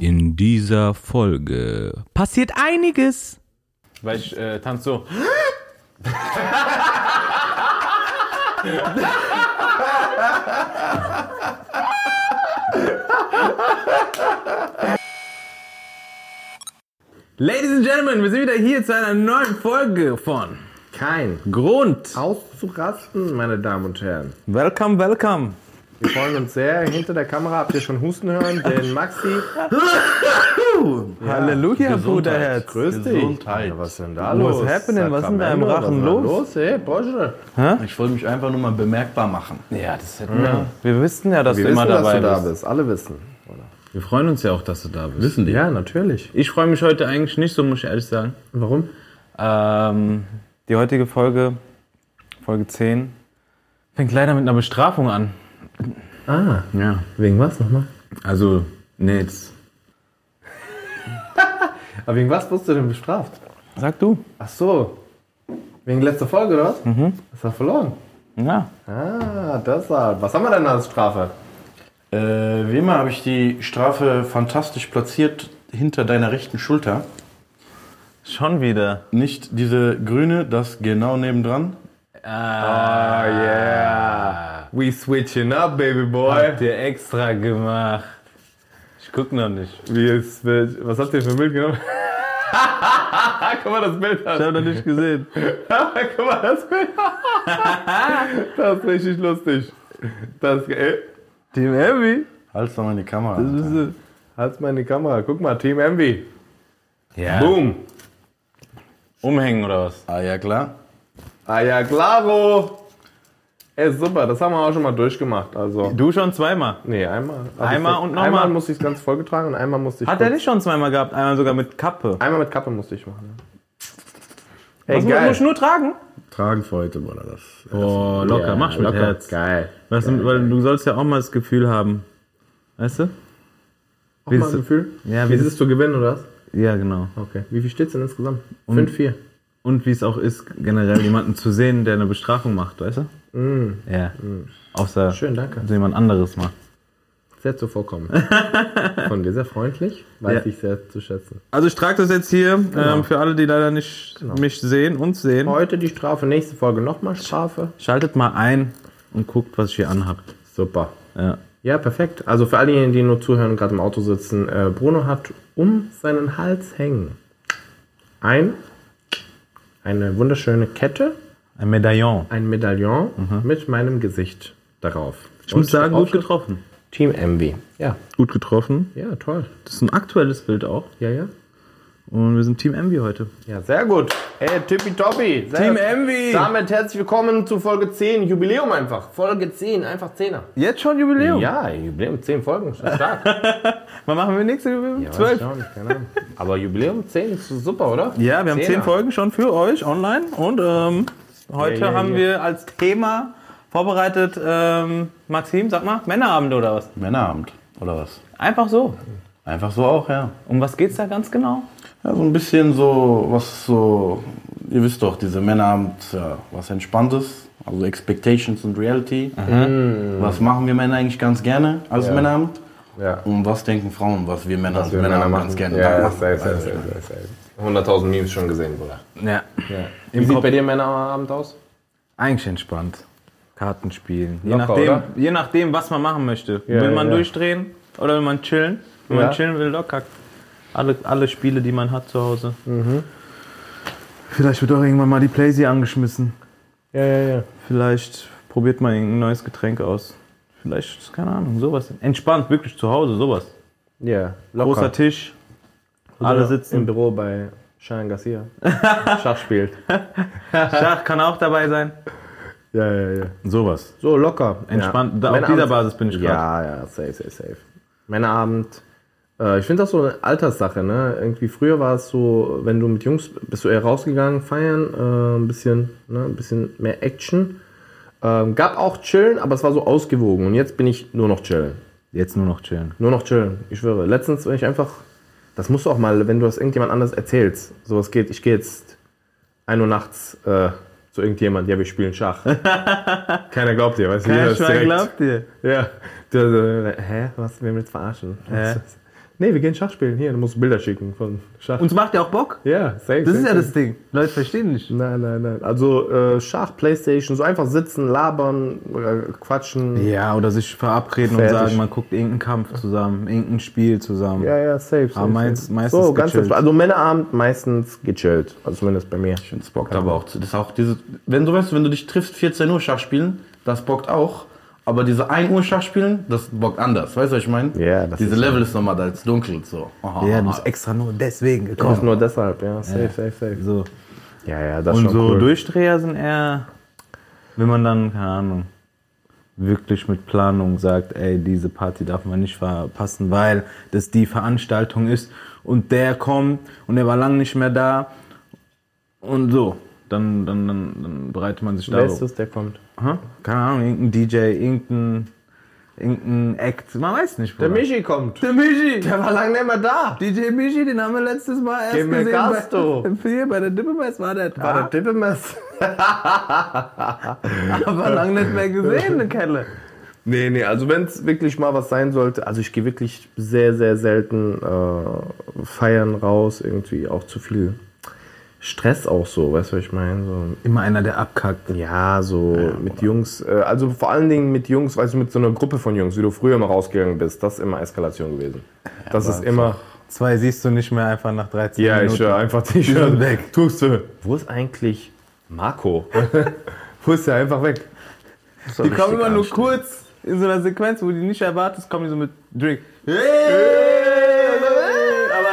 In dieser Folge passiert einiges. Weil ich äh, tanze so. Ladies and Gentlemen, wir sind wieder hier zu einer neuen Folge von Kein Grund. auszurasten, meine Damen und Herren. Welcome, welcome. Wir freuen uns sehr. Hinter der Kamera habt ihr schon Husten hören, den Maxi. Halleluja, Bruderherz. Grüß dich. Gesundheit. Ja, was ist denn da What's los? happening? Was ist denn da im Rachen was ist los? los? Hey, Porsche. Ich wollte mich einfach nur mal bemerkbar machen. Ja, das hätten wir. Wir wissen ja, dass Wir du wissen, immer dass dabei du da bist. bist. Alle wissen. Wir freuen uns ja auch, dass du da bist. Wissen die? Ja, natürlich. Ich freue mich heute eigentlich nicht so, muss ich ehrlich sagen. Warum? Ähm, die heutige Folge, Folge 10, fängt leider mit einer Bestrafung an. Ah, Ja. wegen was nochmal? Also, nee, jetzt. Aber wegen was wurdest du denn bestraft? Sag du. Ach so. Wegen letzter Folge, oder was? Mhm. Hast du verloren? Ja. Ah, deshalb. Was haben wir denn als Strafe? Äh, wie immer habe ich die Strafe fantastisch platziert hinter deiner rechten Schulter. Schon wieder. Nicht diese grüne, das genau nebendran. Ah, yeah. We switching up, baby boy. Habt ihr extra gemacht. Ich guck noch nicht. Wie ist Bild? Was habt ihr für ein Bild genommen? Guck mal das Bild Ich an. hab noch nicht gesehen. Guck mal das Bild. das ist richtig lustig. Das ist geil. Team Heavy. Halt's doch mal in die Kamera. Halt's mal in die Kamera. Guck mal, Team Envy. Ja. Boom. Umhängen oder was? Ah ja, klar. Ah ja, klaro. Ey, super, das haben wir auch schon mal durchgemacht. Also, Du schon zweimal. nee, einmal. Einmal und nochmal. Einmal musste ich es ganz vollgetragen und einmal musste ich. Hat er kurz- nicht schon zweimal gehabt? Einmal sogar mit Kappe. Einmal mit Kappe musste ich machen. ja. Ey, Was muss ich nur tragen? Tragen für heute, Bruder. Das. Oh, locker, Ja, mach mit locker. Herz. Geil. Was, weil du sollst ja auch mal das Gefühl haben. Weißt du? Auch Wie mal ist- ein Gefühl? Ja, Wie wie ist es zu gewinnen, oder was? Ja, genau. Okay. Wie viel steht's denn insgesamt? 5-4. Und wie es auch ist, generell jemanden zu sehen, der eine Bestrafung macht, weißt du? Ja. Außer Schön, danke. dass jemand anderes macht. Sehr zuvorkommend. Von dir sehr freundlich. Weiß Ja. ich sehr zu schätzen. Also ich trage das jetzt hier ähm, für alle, die leider nicht mich sehen, uns sehen. Heute die Strafe, nächste Folge nochmal Strafe. Schaltet mal ein und guckt, was ich hier anhab. Super. Ja. Ja, perfekt. Also für alle, diejenigen, die nur zuhören und gerade im Auto sitzen, äh, Bruno hat um seinen Hals hängen ein, eine wunderschöne Kette, Ein Medaillon. ein Medaillon mit meinem Gesicht darauf. Ich muss sagen, gut getroffen. Team MV. Ja, Gut getroffen. ja, toll. Das ist ein aktuelles Bild auch. Ja, ja. Und wir sind Team Envy heute. Ja, sehr gut. Hey, tippitoppi. Sehr Team. Envy. Damit herzlich willkommen zu Folge 10. Jubiläum einfach. Folge 10, einfach 10er. Jetzt schon Jubiläum? Ja, Jubiläum, 10 Folgen. Schon stark. Wann machen wir nächste Jubiläum? Ja, weiß Zwölf. ich auch nicht, keine Ahnung. Aber Jubiläum 10 ist super, oder? Ja, wir haben Zehner. zehn Folgen schon für euch online. Und ähm, heute Ja, ja, haben ja. wir als Thema vorbereitet, ähm, Maxim, sag mal, Männerabend oder was? Männerabend, oder was? Einfach so. Einfach so auch, ja. Um was geht's da ganz genau? Ja, so ein bisschen so, was so, ihr wisst doch, diese Männerabend, ja, was Entspanntes, also Expectations und Reality. Was machen wir Männer eigentlich ganz gerne als Ja. Männerabend? Ja. Und was denken Frauen, was wir Männer als wir Männer Männerabend machen. ganz gerne Ja, machen? safe, safe, safe, safe, safe. 100.000 Memes schon gesehen, Bruder. Ja. Wie sieht bei dir Männerabend aus? Eigentlich entspannt. Karten spielen. Je, Locker, nachdem, oder? je nachdem, was man machen möchte. Ja, will man ja. durchdrehen oder will man chillen? Wenn Ja. man chillen will, locker. Alle, alle Spiele, die man hat zu Hause. Mhm. Vielleicht wird auch irgendwann mal die Playsee angeschmissen. Ja, ja, ja. Vielleicht probiert man irgendein neues Getränk aus. Vielleicht, keine Ahnung, sowas. Entspannt, wirklich zu Hause, sowas. Ja, Großer Tisch, alle Im sitzen. Büro bei Sean Garcia. Schach spielt. Schach kann auch dabei sein. Ja, ja, ja. Sowas. So locker. Entspannt. Ja. Da, auf dieser Basis bin ich gerade. Ja, ja, safe, safe, safe. Männerabend. Äh, ich finde das so eine Alterssache, ne? Irgendwie früher war es so, wenn du mit Jungs bist du eher rausgegangen, feiern, äh, ein bisschen, ne, ein bisschen mehr Action. Ähm, gab auch chillen, aber es war so ausgewogen. Und jetzt bin ich nur noch chillen. Jetzt nur noch chillen. Nur noch chillen. Ich schwöre. Letztens, wenn ich einfach, das musst du auch mal, wenn du das irgendjemand anders erzählst, sowas geht, ich gehe jetzt 1 Uhr nachts äh, zu irgendjemand, ja, wir spielen Schach. Keiner glaubt dir, weißt du? jeder Kein ist Schwein direkt- glaubt dir. Ja. Du, du, hä? Was? Wir jetzt verarschen? Hä? Nee, wir gehen Schach spielen. Hier, du musst Bilder schicken von Schach. Uns macht ja auch Bock. ja, safe. Das ist safe, ja safe. das Ding. Leute verstehen nicht. Nein, nein, nein. Also äh, Schach, Playstation, so einfach sitzen, labern, äh, quatschen. Ja, oder sich verabreden Fertig. und sagen, man guckt irgendeinen Kampf zusammen, irgendein Spiel zusammen. Ja, ja, safe. safe, Aber safe. meistens so, ganz gechillt. Also Männerabend meistens gechillt. Also zumindest bei mir. Ich finde es bockt aber auch. Das ist auch diese, wenn du weißt, wenn du dich triffst, 14 Uhr Schach spielen, das bockt auch. Aber diese 1 Uhr Schach spielen, das bockt anders. Weißt du, was ich meine? Ja, das Diese ist- Level ist nochmal da, als dunkel. So. Aha, Ja, aha. du bist extra nur deswegen gekommen. nur deshalb, ja. Safe, safe, safe. So. Ja, ja, das Und schon so cool. Durchdreher sind eher, wenn man dann, keine Ahnung, wirklich mit Planung sagt, ey, diese Party darf man nicht verpassen, weil das die Veranstaltung ist und der kommt und der war lang nicht mehr da und so. Dann, dann, dann, dann bereitet man sich Wer ist das, der kommt? Aha, Keine Ahnung, irgendein DJ, irgendein, irgendein Act, man weiß nicht. Der Bruder. Michi kommt. Der Michi! Der war lange nicht mehr da. DJ Michi, den haben wir letztes Mal erst Gib mir gesehen. Gas, du. Bei, hier, bei der Dippemess war der War der Dippemess? aber lang nicht mehr gesehen, der Kelle. Nee, nee, also wenn es wirklich mal was sein sollte, also ich gehe wirklich sehr, sehr selten äh, feiern raus, irgendwie auch zu viel Stress auch so, weißt du, was ich meine? So, Immer einer, der abkackt. ja, so mit Jungs, äh, also vor allen Dingen mit Jungs, weißt du, mit so einer Gruppe von Jungs, wie du früher mal rausgegangen bist, das ist immer Eskalation gewesen. das ist immer, Zwei siehst du nicht mehr einfach nach 13 ja, ich Minuten. höre einfach die sind schon weg. Tust du. Wo ist eigentlich Marco? Wo ist der einfach weg? Die kommen immer nur kurz in so einer Sequenz, wo die nicht erwartest, kommen die so mit Drink. Aber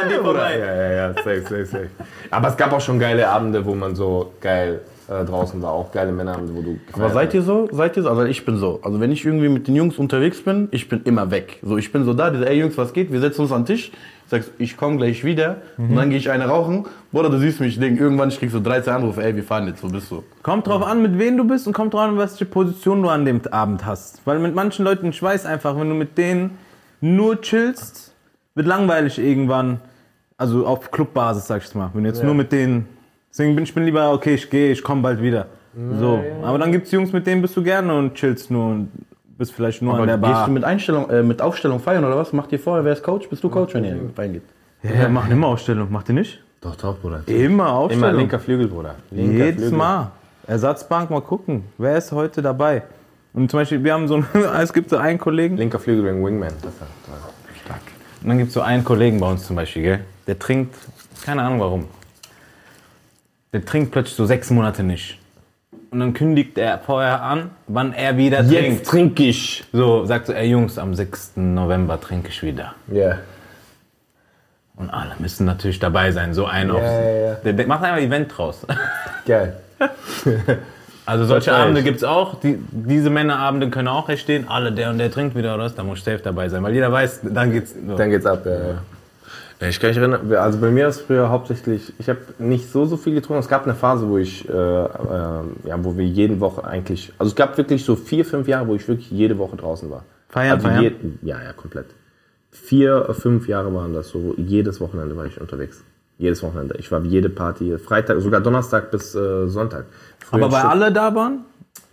an die vorbei. Ja, ja, ja, safe, safe, safe. Aber es gab auch schon geile Abende, wo man so geil äh, draußen war. Auch geile Männerabende, wo du Aber seid ihr so? Seid ihr so? Also ich bin so. Also wenn ich irgendwie mit den Jungs unterwegs bin, ich bin immer weg. So, ich bin so da, diese, ey Jungs, was geht? Wir setzen uns an den Tisch. Sagst, ich komme gleich wieder. Und dann gehe ich eine rauchen. Bruder, du siehst mich, ich denk, irgendwann ich krieg so 13 Anrufe, ey, wir fahren jetzt, wo bist du? Kommt drauf an, mit wem du bist und kommt drauf an, welche Position du an dem Abend hast. Weil mit manchen Leuten, ich weiß einfach, wenn du mit denen nur chillst, wird langweilig irgendwann. Also auf Clubbasis, sag ich mal. Wenn jetzt nur mit denen. Deswegen bin ich bin lieber, okay, ich gehe, ich komme bald wieder. So. Aber dann gibt's Jungs, mit denen bist du gerne und chillst nur und bist vielleicht nur an Aber der gehst Bar. du mit Einstellung, äh, mit Aufstellung feiern oder was? Macht ihr vorher, wer ist Coach? Bist du Coach, wenn ihr reingeht? Ja, ja, machen immer Ausstellung. Macht ihr nicht? Doch, doch, Bruder. Immer Ausstellung. Immer linker Flügel, Bruder. Linker Jedes Flügel. Mal. Ersatzbank, mal gucken. Wer ist heute dabei? Und zum Beispiel, wir haben so einen, es gibt so einen Kollegen, Linker Flügel wegen Wingman. Das ist stark. und dann gibt es so einen Kollegen bei uns zum Beispiel, gell? Der trinkt, keine Ahnung warum. Der trinkt plötzlich so sechs Monate nicht. Und dann kündigt er vorher an, wann er wieder Jetzt trinkt. trinke ich. So, sagt so, ey Jungs, am 6. November trinke ich wieder. Ja. Und alle müssen natürlich dabei sein, so ein auf. ja, ja. Der, der macht einfach ein Event draus. Geil. Also solche Abende gibt es auch. Die, diese Männerabende können auch entstehen. Alle, der und der trinkt wieder oder was, da muss ich safe dabei sein. Weil jeder weiß, dann geht's. So. Dann geht's ab, ja. ja. Ich kann mich erinnern, also bei mir ist früher hauptsächlich, ich habe nicht so, so viel getrunken. Es gab eine Phase, wo ich, äh, äh, ja, wo wir jede Woche eigentlich, also es gab wirklich so vier, fünf Jahre, wo ich wirklich jede Woche draußen war. Feiern, also feiern? je- ja, ja, komplett. Vier, fünf Jahre waren das so, jedes Wochenende war ich unterwegs. Jedes Wochenende. Ich war jede Party, Freitag, sogar Donnerstag bis äh, Sonntag. Früher Aber bei schon- alle da waren?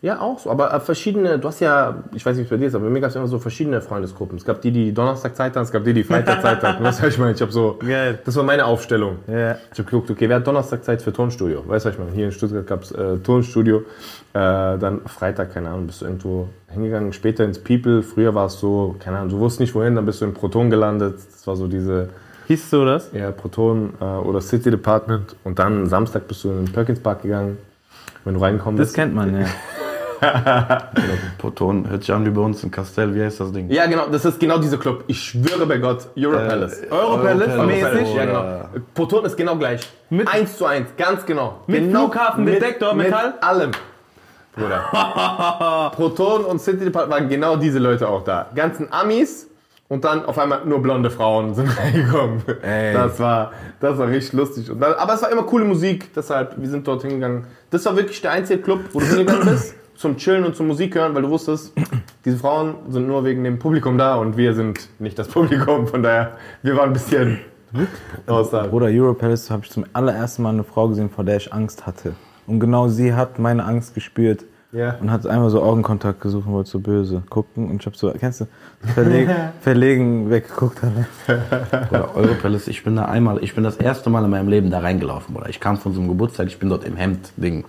Ja, auch so. Aber äh, verschiedene, du hast ja, ich weiß nicht, wie es bei dir ist, aber bei mir gab es immer so verschiedene Freundesgruppen. Es gab die, die Donnerstag Zeit hatten, es gab die, die Freitag Zeit hatten. Weißt du, was ich meine? Ich habe so, Geil. das war meine Aufstellung. Ja. Ich habe geguckt, okay, wer hat Donnerstag Zeit für Tonstudio? Weißt du, was ich meine? Hier in Stuttgart gab es äh, Tonstudio. Äh, dann Freitag, keine Ahnung, bist du irgendwo hingegangen. Später ins People. Früher war es so, keine Ahnung, du wusstest nicht wohin, dann bist du in Proton gelandet. Das war so diese, Hieß so das? ja, Proton äh, oder City Department. Und dann Samstag bist du in den Perkins Park gegangen. Wenn du reinkommen Das kennt man, ja. Proton, hört sich an wie bei uns in Castell, wie heißt das Ding? Ja, genau, das ist genau dieser Club. Ich schwöre bei Gott, Euro Palace. Europalace Europalace. mäßig? Ja, genau. Proton ist genau gleich. Mit- eins zu eins, ganz genau. Mit genau Flughafendetektor, mit, Metall? Mit allem. Bruder. Proton und City Department waren genau diese Leute auch da. Ganzen Amis und dann auf einmal nur blonde Frauen sind reingekommen. Ey. Das war, das war richtig lustig. Und dann, aber es war immer coole Musik, deshalb, wir sind dort hingegangen. Das war wirklich der einzige Club, wo du hingegangen bist, zum Chillen und zum Musik hören, weil du wusstest, diese Frauen sind nur wegen dem Publikum da und wir sind nicht das Publikum. Von daher, wir waren ein bisschen außerhalb. Bruder, Europalace habe ich zum allerersten Mal eine Frau gesehen, vor der ich Angst hatte. Und genau sie hat meine Angst gespürt. Ja. und hat einmal so Augenkontakt gesucht und wollte so böse gucken. Und ich hab so, kennst du, verlegen, verlegen weggeguckt. Hat. Oder Europalace, ich bin da einmal, ich bin das erste Mal in meinem Leben da reingelaufen, Bruder. Ich kam von so einem Geburtstag, ich bin dort im Hemd-Ding.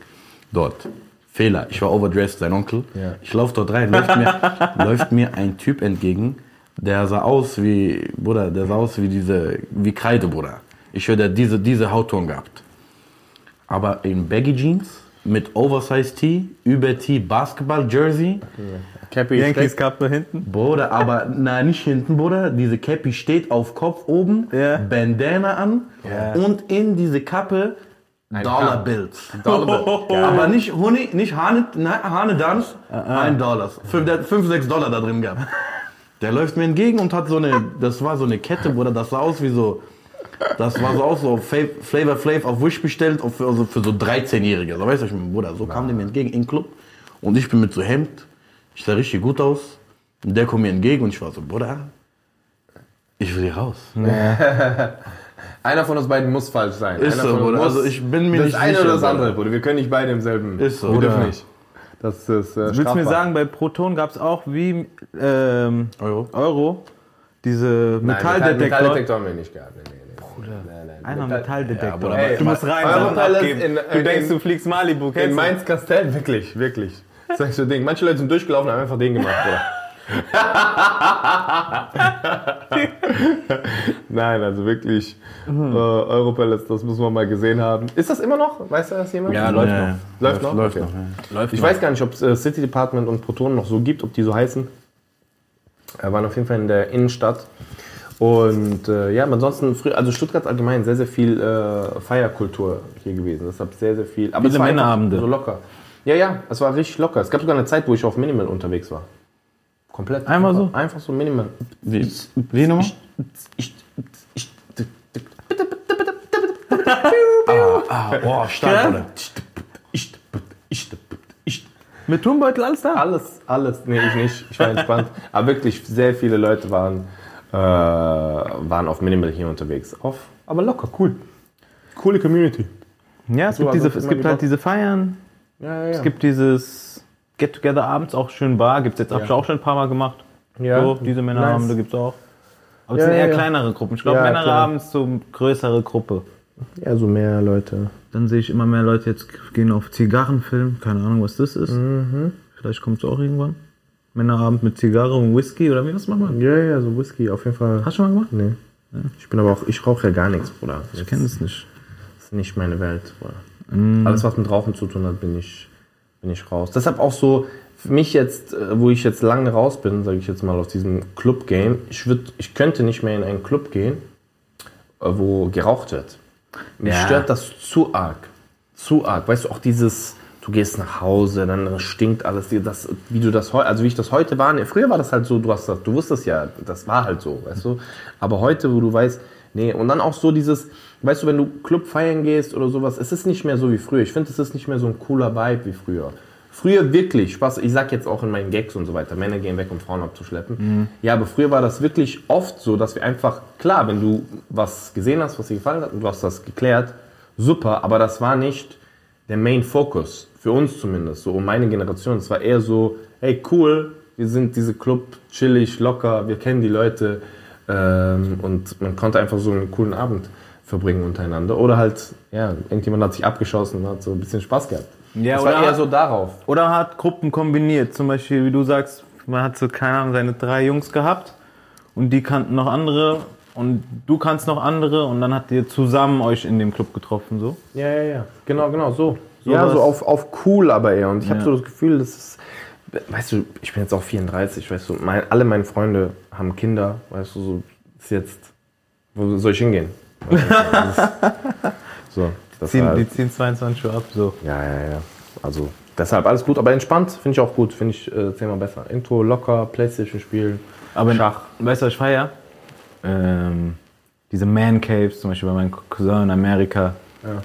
Dort. Fehler. Ich war overdressed, sein Onkel. Ja. Ich laufe dort rein, läuft mir, läuft mir ein Typ entgegen, der sah aus wie, Bruder, der sah aus wie diese, wie Kreide, Bruder. Ich höre, der hat diese, diese Hautton gehabt. Aber in Baggy Jeans, mit Oversize Tee, über Tee, Basketball Jersey, Cappy Yankees Kappe hinten. Bruder, aber na nicht hinten, Bruder. Diese Cappy steht auf Kopf oben, Ja. Bandana an und in diese Kappe Dollar Bills. Dollar. Aber nicht Honig, nicht Hane, nein, Hane Dans, ein Dollar. Fünf, der hat fünf, sechs Dollar da drin gehabt. Der läuft mir entgegen und hat so eine, das war so eine Kette, Bruder, das sah aus wie so, das war so aus, so Flavor Flav auf Wish bestellt, für, also für so 13-Jährige. So, weißt du, ich mein Bruder, so kam der mir entgegen in den Club und ich bin mit so Hemd, ich sah richtig gut aus und der kommt mir entgegen und ich war so, Bruder, ich will hier raus. Einer von uns beiden muss falsch sein. Ist Einer so, von uns Bruder. muss- Also ich bin mir das nicht eine sicher, oder das andere, Bruder. Wir können nicht beide im selben. Ist so. Wir dürfen Bruder. nicht. Das ist äh, Willst du mir strafbar. sagen, bei Proton gab es auch wie ähm, Euro. Euro diese Nein, Metalldetektor. Metalldektor haben wir nicht gehabt. Nee, nee, nee. Bruder. Nein, nein. Einmal Metall- Metalldetektor. Bruder, Ey, du musst rein, abgeben. in- du in- denkst, du fliegst Malibu. In kennst du? Mainz-Kastell, wirklich, wirklich. Das ist so Ding. Manche Leute sind durchgelaufen und haben einfach den gemacht, Bruder. Nein, also wirklich, äh, Europalace, das muss man mal gesehen haben. Ist das immer noch? Weiß das jemand? Ja, läuft ja, noch. ja. Läuft noch? Läuft Okay. noch. Ja. Ich weiß gar nicht, ob es äh, City Department und Proton noch so gibt, ob die so heißen. Wir waren auf jeden Fall in der Innenstadt. Und äh, ja, ansonsten, früher, also Stuttgart allgemein sehr, sehr viel äh, Feierkultur hier gewesen. Deshalb sehr, sehr viel. Aber Viele es war einfach Männerabende. So locker. Ja, ja, es war richtig locker. Es gab sogar eine Zeit, wo ich auf Minimal unterwegs war. Komplett. Einmal einfach, so? Einfach so Minimal. Wie, wie nochmal? Ich, ich, Ah, boah, stark, Mit Turmbeutel alles da? Alles, alles. Nee, ich nicht. Ich war entspannt. Aber wirklich, sehr viele Leute waren, äh, waren auf Minimal hier unterwegs. Auf, aber locker, cool. Coole Community. Ja, es So, gibt, diese, es gibt halt diese Feiern. Ja, ja, ja. Es gibt dieses Get-Together abends auch schön Bar. Gibt's jetzt, hab Ja. ich auch schon ein paar Mal gemacht. Ja. So, diese Männerabende Nice. gibt's auch. Aber es Ja, sind eher ja, kleinere Gruppen. Ich glaube, Ja, Männerabend ist so eine größere Gruppe. ja, so mehr Leute. Dann sehe ich immer mehr Leute jetzt gehen auf Zigarrenfilm. Keine Ahnung, was das ist. Mhm. Vielleicht kommt es auch irgendwann. Männerabend mit Zigarre und Whisky oder wie, was macht man? Ja, ja, so Whisky auf jeden Fall. Hast du schon mal gemacht? Nee. Ich bin aber auch, ich rauche ja gar nichts, Bruder. Ich kenne es nicht. Das ist nicht meine Welt, Bruder. Alles, was mit Rauchen zu tun hat, bin ich, bin ich raus. Deshalb auch so, für mich jetzt, äh, wo ich jetzt lange raus bin, sage ich jetzt mal, aus diesem Club-Game, ich, würd, ich könnte nicht mehr in einen Club gehen, äh, wo geraucht wird. Mich Ja. stört das zu arg. Zu arg. Weißt du, auch dieses, du gehst nach Hause, dann stinkt alles, das, wie du das heute, also wie ich das heute war, früher war das halt so, du hast das, du wusstest ja, das war halt so, weißt du. Aber heute, wo du weißt, nee, und dann auch so dieses, weißt du, wenn du Club feiern gehst oder sowas, es ist nicht mehr so wie früher. Ich finde, es ist nicht mehr so ein cooler Vibe wie früher. Früher wirklich, Spaß, ich sag jetzt auch in meinen Gags und so weiter, Männer gehen weg, um Frauen abzuschleppen. Ja, aber früher war das wirklich oft so, dass wir einfach, klar, wenn du was gesehen hast, was dir gefallen hat und du hast das geklärt, super, aber das war nicht der Main Focus, für uns zumindest, so um meine Generation. Es war eher so, hey cool, wir sind diese Club, chillig, locker, wir kennen die Leute ähm, und man konnte einfach so einen coolen Abend verbringen untereinander. Oder halt, ja, irgendjemand hat sich abgeschossen und hat so ein bisschen Spaß gehabt. Ja, es oder war eher hat- so darauf. Oder hat Gruppen kombiniert. Zum Beispiel, wie du sagst, man hat so, keine Ahnung, seine drei Jungs gehabt und die kannten noch andere und du kannst noch andere und dann habt ihr zusammen euch in dem Club getroffen, so. Ja, ja, ja. Genau, genau, so. So ja, so auf, auf cool aber eher. Und ich habe Ja. so das Gefühl, das ist, weißt du, ich bin jetzt auch 34, weißt du, mein, alle meine Freunde haben Kinder, weißt du, so ist jetzt, wo soll ich hingehen? Ist- so, das Ziehen, halt, die ziehen 22 Uhr ab, so. ja, ja, ja. Also deshalb alles gut, aber entspannt finde ich auch gut, finde ich äh, zehnmal besser. Irgendwo locker, Playstation spielen, Aber Schach. weißt du, was ich feier? Ähm, diese Man Caves, zum Beispiel bei meinem Cousin in Amerika. Ja.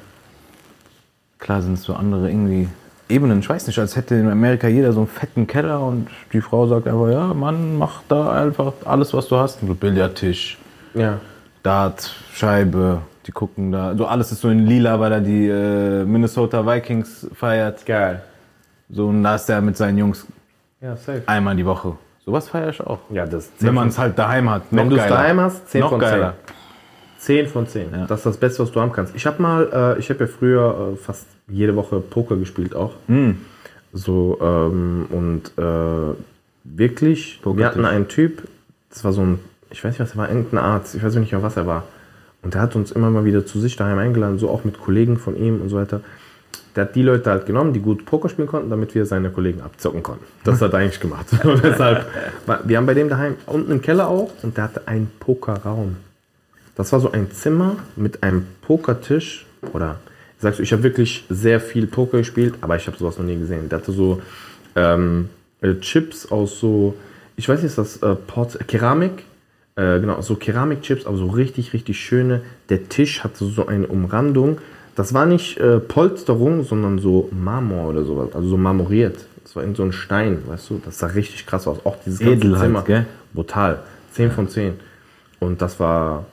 Klar sind es so andere irgendwie Ebenen. Ich weiß nicht, als hätte in Amerika jeder so einen fetten Keller und die Frau sagt einfach, ja, Mann, mach da einfach alles, was du hast. So Billardtisch, Ja. Dart, Scheibe, die gucken da. So alles ist so in lila, weil er die äh, Minnesota Vikings feiert. Geil. So, und da ist er mit seinen Jungs Ja, safe. einmal die Woche. Sowas feiere ich auch. Ja, das Wenn man es halt daheim hat. Wenn du es daheim hast, 10 Noch von 10. geiler. 10 von 10. Das ist das Beste, was du haben kannst. Ich habe mal, äh, ich habe ja früher äh, fast jede Woche Poker gespielt auch. So, ähm, und äh, wirklich, wir hatten einen Typ, das war so ein, ich weiß nicht, was er war, irgendein Arzt, ich weiß nicht was er war. Und der hat uns immer mal wieder zu sich daheim eingeladen, so auch mit Kollegen von ihm und so weiter. Der hat die Leute halt genommen, die gut Poker spielen konnten, damit wir seine Kollegen abzocken konnten. Das hat er eigentlich gemacht. Und deshalb, wir haben bei dem daheim unten im Keller auch und der hatte einen Pokerraum. Das war so ein Zimmer mit einem Pokertisch oder sagst du, ich habe wirklich sehr viel Poker gespielt, aber ich habe sowas noch nie gesehen. Der hatte so ähm, äh, Chips aus so, ich weiß nicht, ist das äh, Port Keramik? Äh, genau, so Keramikchips, aber so richtig, richtig schöne. Der Tisch hatte so eine Umrandung. Das war nicht äh, Polsterung, sondern so Marmor oder sowas, also so marmoriert. Das war in so ein Stein, weißt du? Das sah richtig krass aus. Auch dieses ganze Edel halt, Zimmer. gell? Brutal. 10 von 10. Und das war,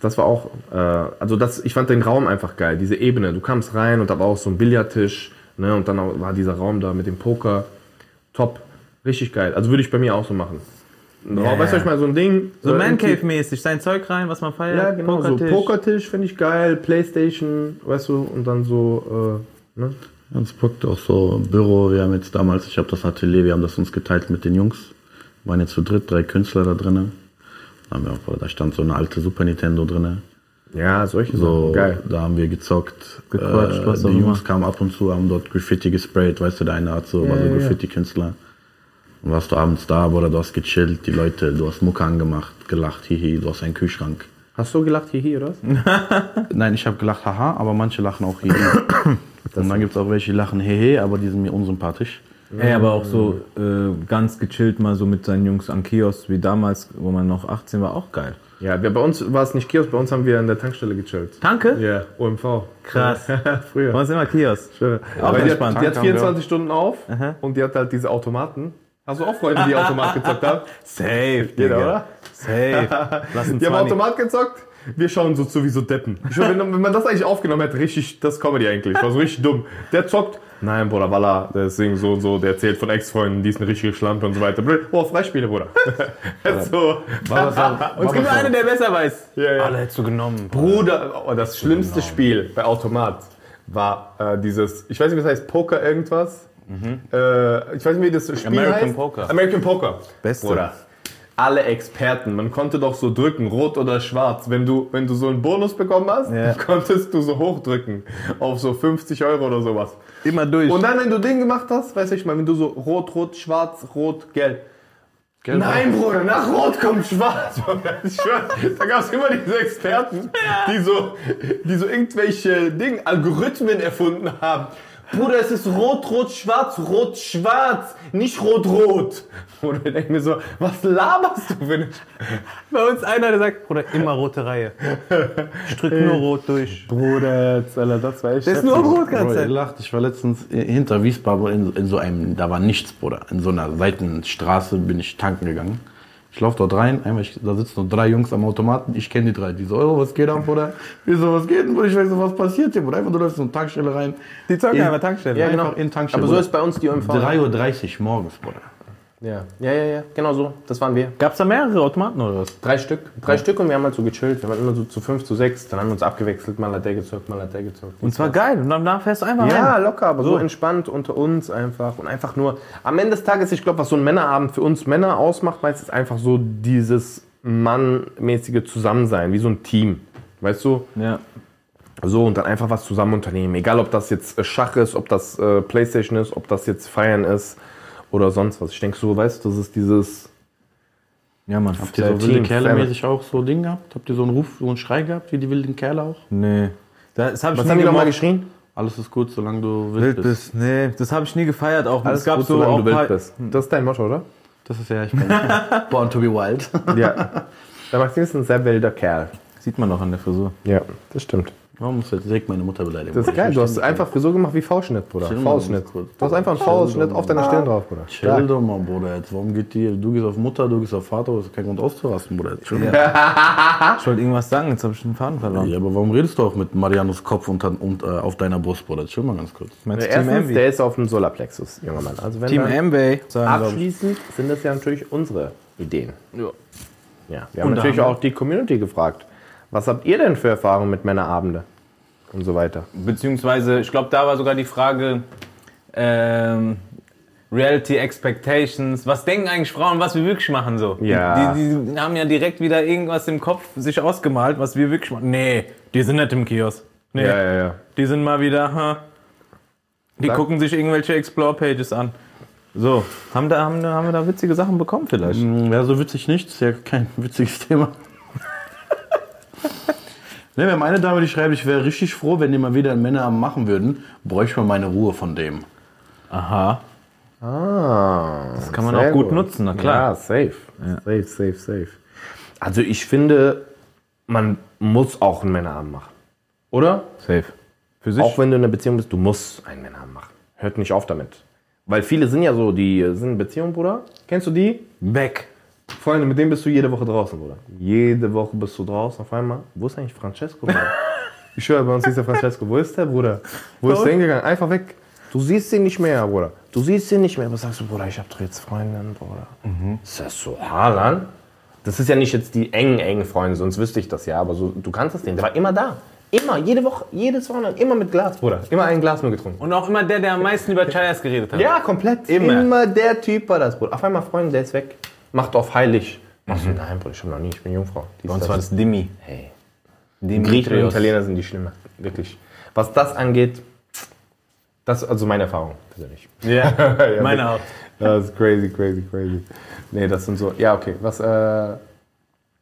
das war auch, äh, also das, ich fand den Raum einfach geil, diese Ebene. Du kamst rein und da war auch so ein Billardtisch, ne, und dann war dieser Raum da mit dem Poker. Top. Richtig geil. Also würde ich bei mir auch so machen. Ein Raum, weißt du, ich mal so ein Ding. So äh, Man irgendwie- Cave-mäßig, sein Zeug rein, was man feiert. Ja, genau. So Pokertisch. Pokertisch finde ich geil, Playstation, weißt du, und dann so, äh, ne? Uns packt auch so Büro. Wir haben jetzt damals, ich habe das Atelier, wir haben das uns geteilt mit den Jungs. Waren jetzt zu dritt, drei Künstler da drinnen. Da, wir stand so eine alte Super Nintendo drinne. Ja, solche So, Sachen. Geil. da haben wir gezockt. Gequatscht, äh, was die auch Jungs immer. kamen ab und zu, haben dort Graffiti gesprayt, weißt du, der eine hat so, war so ja, ja. Graffiti-Künstler. Und warst du abends da, oder du hast gechillt, die Leute, du hast Mucke angemacht, gelacht, hihi, du hast einen Kühlschrank. Hast du gelacht, hihi, oder was? Nein, ich habe gelacht, haha, aber manche lachen auch hihi. und dann gibt es auch welche, die lachen hehe, aber die sind mir unsympathisch. Ey, aber auch so äh, ganz gechillt mal so mit seinen Jungs am Kiosk wie damals, wo man noch 18 war, auch geil. Ja, wir, bei uns war es nicht Kiosk, bei uns haben wir an der Tankstelle gechillt. Danke. Ja, OMV. Krass. Früher. Bei uns immer Kiosk. Schön. Aber die, die hat Tank haben wir 24 Stunden auf und die hat halt diese Automaten. Hast du auch Freunde, die Automat gezockt haben? Safe, Jeder, Digga. oder? Safe. Lass uns Die haben Automat gezockt. Wir schauen so zu wie so Deppen. Ich schwör, wenn, wenn man das eigentlich aufgenommen hätte, richtig, das Comedy eigentlich. War so richtig dumm. Der zockt. Nein, Bruder, Walla, deswegen so und so, der erzählt von Ex-Freunden, die ist eine richtige Schlampe und so weiter. Oh, Freispiele, Bruder. so. War auch, Und es gibt nur einen, der besser weiß. Ja, ja. Alle hättest du genommen. Bruder, oh, das schlimmste Spiel bei Automat war äh, dieses, ich weiß nicht, wie es heißt, Poker irgendwas. Äh, ich weiß nicht, wie das Spiel American heißt. Poker. American Poker. Beste. Bruder. Alle Experten, man konnte doch so drücken, rot oder schwarz. Wenn du, wenn du so einen Bonus bekommen hast, Ja. konntest du so hochdrücken. Auf so 50 Euro oder sowas. Immer durch. Und dann, wenn du den gemacht hast, weißt du, ich meine, wenn du so rot, rot, schwarz, rot, gelb. Nein, Bruder, nach Rot kommt Schwarz. Da gab es immer diese Experten, die so, die so irgendwelche Dinge, Algorithmen erfunden haben. Bruder, es ist rot, rot, schwarz, rot, schwarz, nicht rot, rot. Bruder, ich denke mir so, was laberst du für Bei uns einer, der sagt, Bruder, immer rote Reihe. Ich drück nur rot durch. Bruder, Alter, das war echt Der ist nur rot Bro, ganze ihr Zeit. lacht. Ich war letztens hinter Wiesbaden in, in so einem, da war nichts, Bruder. In so einer Seitenstraße bin ich tanken gegangen. Ich laufe dort rein, einmal, ich, da sitzen nur drei Jungs am Automaten, ich kenne die drei. Die so, Euro, was geht ab, Bruder? Ich so, was geht denn, Bruder? Ich weiß so, was passiert hier, Bruder? Einfach, du läufst in eine Tankstelle rein. Die zocken In- einfach Tankstelle. Ja, genau. In Tankstelle. Aber so Bruder. ist bei uns die OMV. 3.30 Uhr morgens, Bruder. Ja, ja, ja, ja, genau so. Das waren wir. Gab's da mehrere Automaten oder was? Drei Stück. Drei Stück und wir haben halt so gechillt. Wir waren immer so zu fünf, zu sechs. Dann haben wir uns abgewechselt. Mal hat der gezockt, mal hat der gezockt. Und zwar geil. Und danach fährst du einfach Ja, rein. locker, aber so. entspannt unter uns einfach. Und einfach nur, am Ende des Tages, ich glaube, was so ein Männerabend für uns Männer ausmacht, meistens einfach so dieses mannmäßige Zusammensein, wie so ein Team. Weißt du? Ja. So, und dann einfach was zusammen unternehmen. Egal, ob das jetzt äh, Schach ist, ob das äh, Playstation ist, ob das jetzt Feiern ist oder sonst was. Ich denke so, weißt du, das ist dieses... Ja, Mann. Habt ihr so wilde Kerle mäßig auch so Ding gehabt? Habt ihr so einen Ruf, so einen Schrei gehabt, wie die wilden Kerle auch? Nee. Das hab ich Was haben die nochmal geschrien? Alles ist gut, solange du wild, Wild bist. bist. Nee, das habe ich nie gefeiert. Auch Alles es gab gut, so solange auch du wild bist. Das ist dein Motto, oder? Das ist ja, ich bin Born to be wild. Ja. Der Maximus ist ein sehr wilder Kerl. Sieht man doch an der Frisur. Ja, das stimmt. Warum musst du jetzt direkt meine Mutter beleidigen? Das ist geil. Du hast einfach Frisur gemacht wie V-Schnitt, Bruder. V-Schnitt. Du hast einfach einen V-Schnitt auf deiner Stirn drauf, Bruder. Chill doch mal, Bruder. Jetzt, warum geht die? Du gehst auf Mutter, du gehst auf Vater, das ist kein Grund auszurasten, Bruder. Jetzt mal. Ich wollte irgendwas sagen, jetzt habe ich den Faden verloren. Ja, aber warum redest du auch mit Marianos Kopf und, und äh, auf deiner Brust, Bruder? Chill mal ganz kurz. Meinst Team Erstens, Envy? der ist auf dem Solarplexus, junger Mann. Also wenn Team ich. Abschließend sind das ja natürlich unsere Ideen. Ja. Ja, wir haben natürlich haben auch die Community gefragt. Was habt ihr denn für Erfahrungen mit Männerabende? Und so weiter. Beziehungsweise, ich glaube, da war sogar die Frage, ähm, Reality Expectations. Was denken eigentlich Frauen, was wir wirklich machen so? Ja. Die, die haben ja direkt wieder irgendwas im Kopf sich ausgemalt, was wir wirklich machen. Nee, die sind nicht im Kiosk. Nee, ja, ja. die sind mal wieder, ha. Die Sag- gucken sich irgendwelche Explore-Pages an. So, haben, da, haben, haben wir da witzige Sachen bekommen vielleicht? Hm, Ja, so witzig nicht. Ist ja kein witziges Thema. Ne, wir haben eine Dame, die schreibt, ich wäre richtig froh, wenn die mal wieder einen Männerabend machen würden. Bräuchte man meine Ruhe von dem. Aha. Ah, das kann man auch gut nutzen, na klar. Ja, safe. Safe, safe, safe. Also ich finde, man muss auch einen Männerabend machen. Oder? Safe. Für sich? Auch wenn du in einer Beziehung bist, du musst einen Männerabend machen. Hört nicht auf damit. Weil viele sind ja so, die sind in Beziehung, Bruder. Kennst du die? weg. Freunde, mit denen bist du jede Woche draußen, Bruder. Jede Woche bist du draußen. Auf einmal, wo ist eigentlich Francesco, ich schwöre, bei uns hieß der Francesco. Wo ist der, Bruder? Wo ist der hingegangen? Einfach weg. Du siehst ihn nicht mehr, Bruder. Du siehst ihn nicht mehr. Was sagst du, Bruder? Ich hab doch jetzt Freundinnen, Bruder. Ist das so Haaland? Das ist ja nicht jetzt die engen, engen Freunde, sonst wüsste ich das ja. Aber so, du kannst das den. Der war immer da. Immer, jede Woche, jedes Wochenende, immer mit Glas, Bruder. Immer ein Glas nur getrunken. Und auch immer der, der am meisten über Chayas geredet hat. Ja, komplett. Immer. Immer. der Typ war das, Bruder. Auf einmal, Freunde, der ist weg. Macht auf heilig. Machst du, nein, Bruder, ich hab noch nie, ich bin Jungfrau. Dies, Bei uns das. war das Dimi. Hey. Griechen und Italiener sind die schlimmer. Wirklich. Was das angeht, das ist also meine Erfahrung persönlich. Ja, meine auch. Das ist crazy, crazy, crazy. Nee, das sind so. Ja, okay. Was, äh.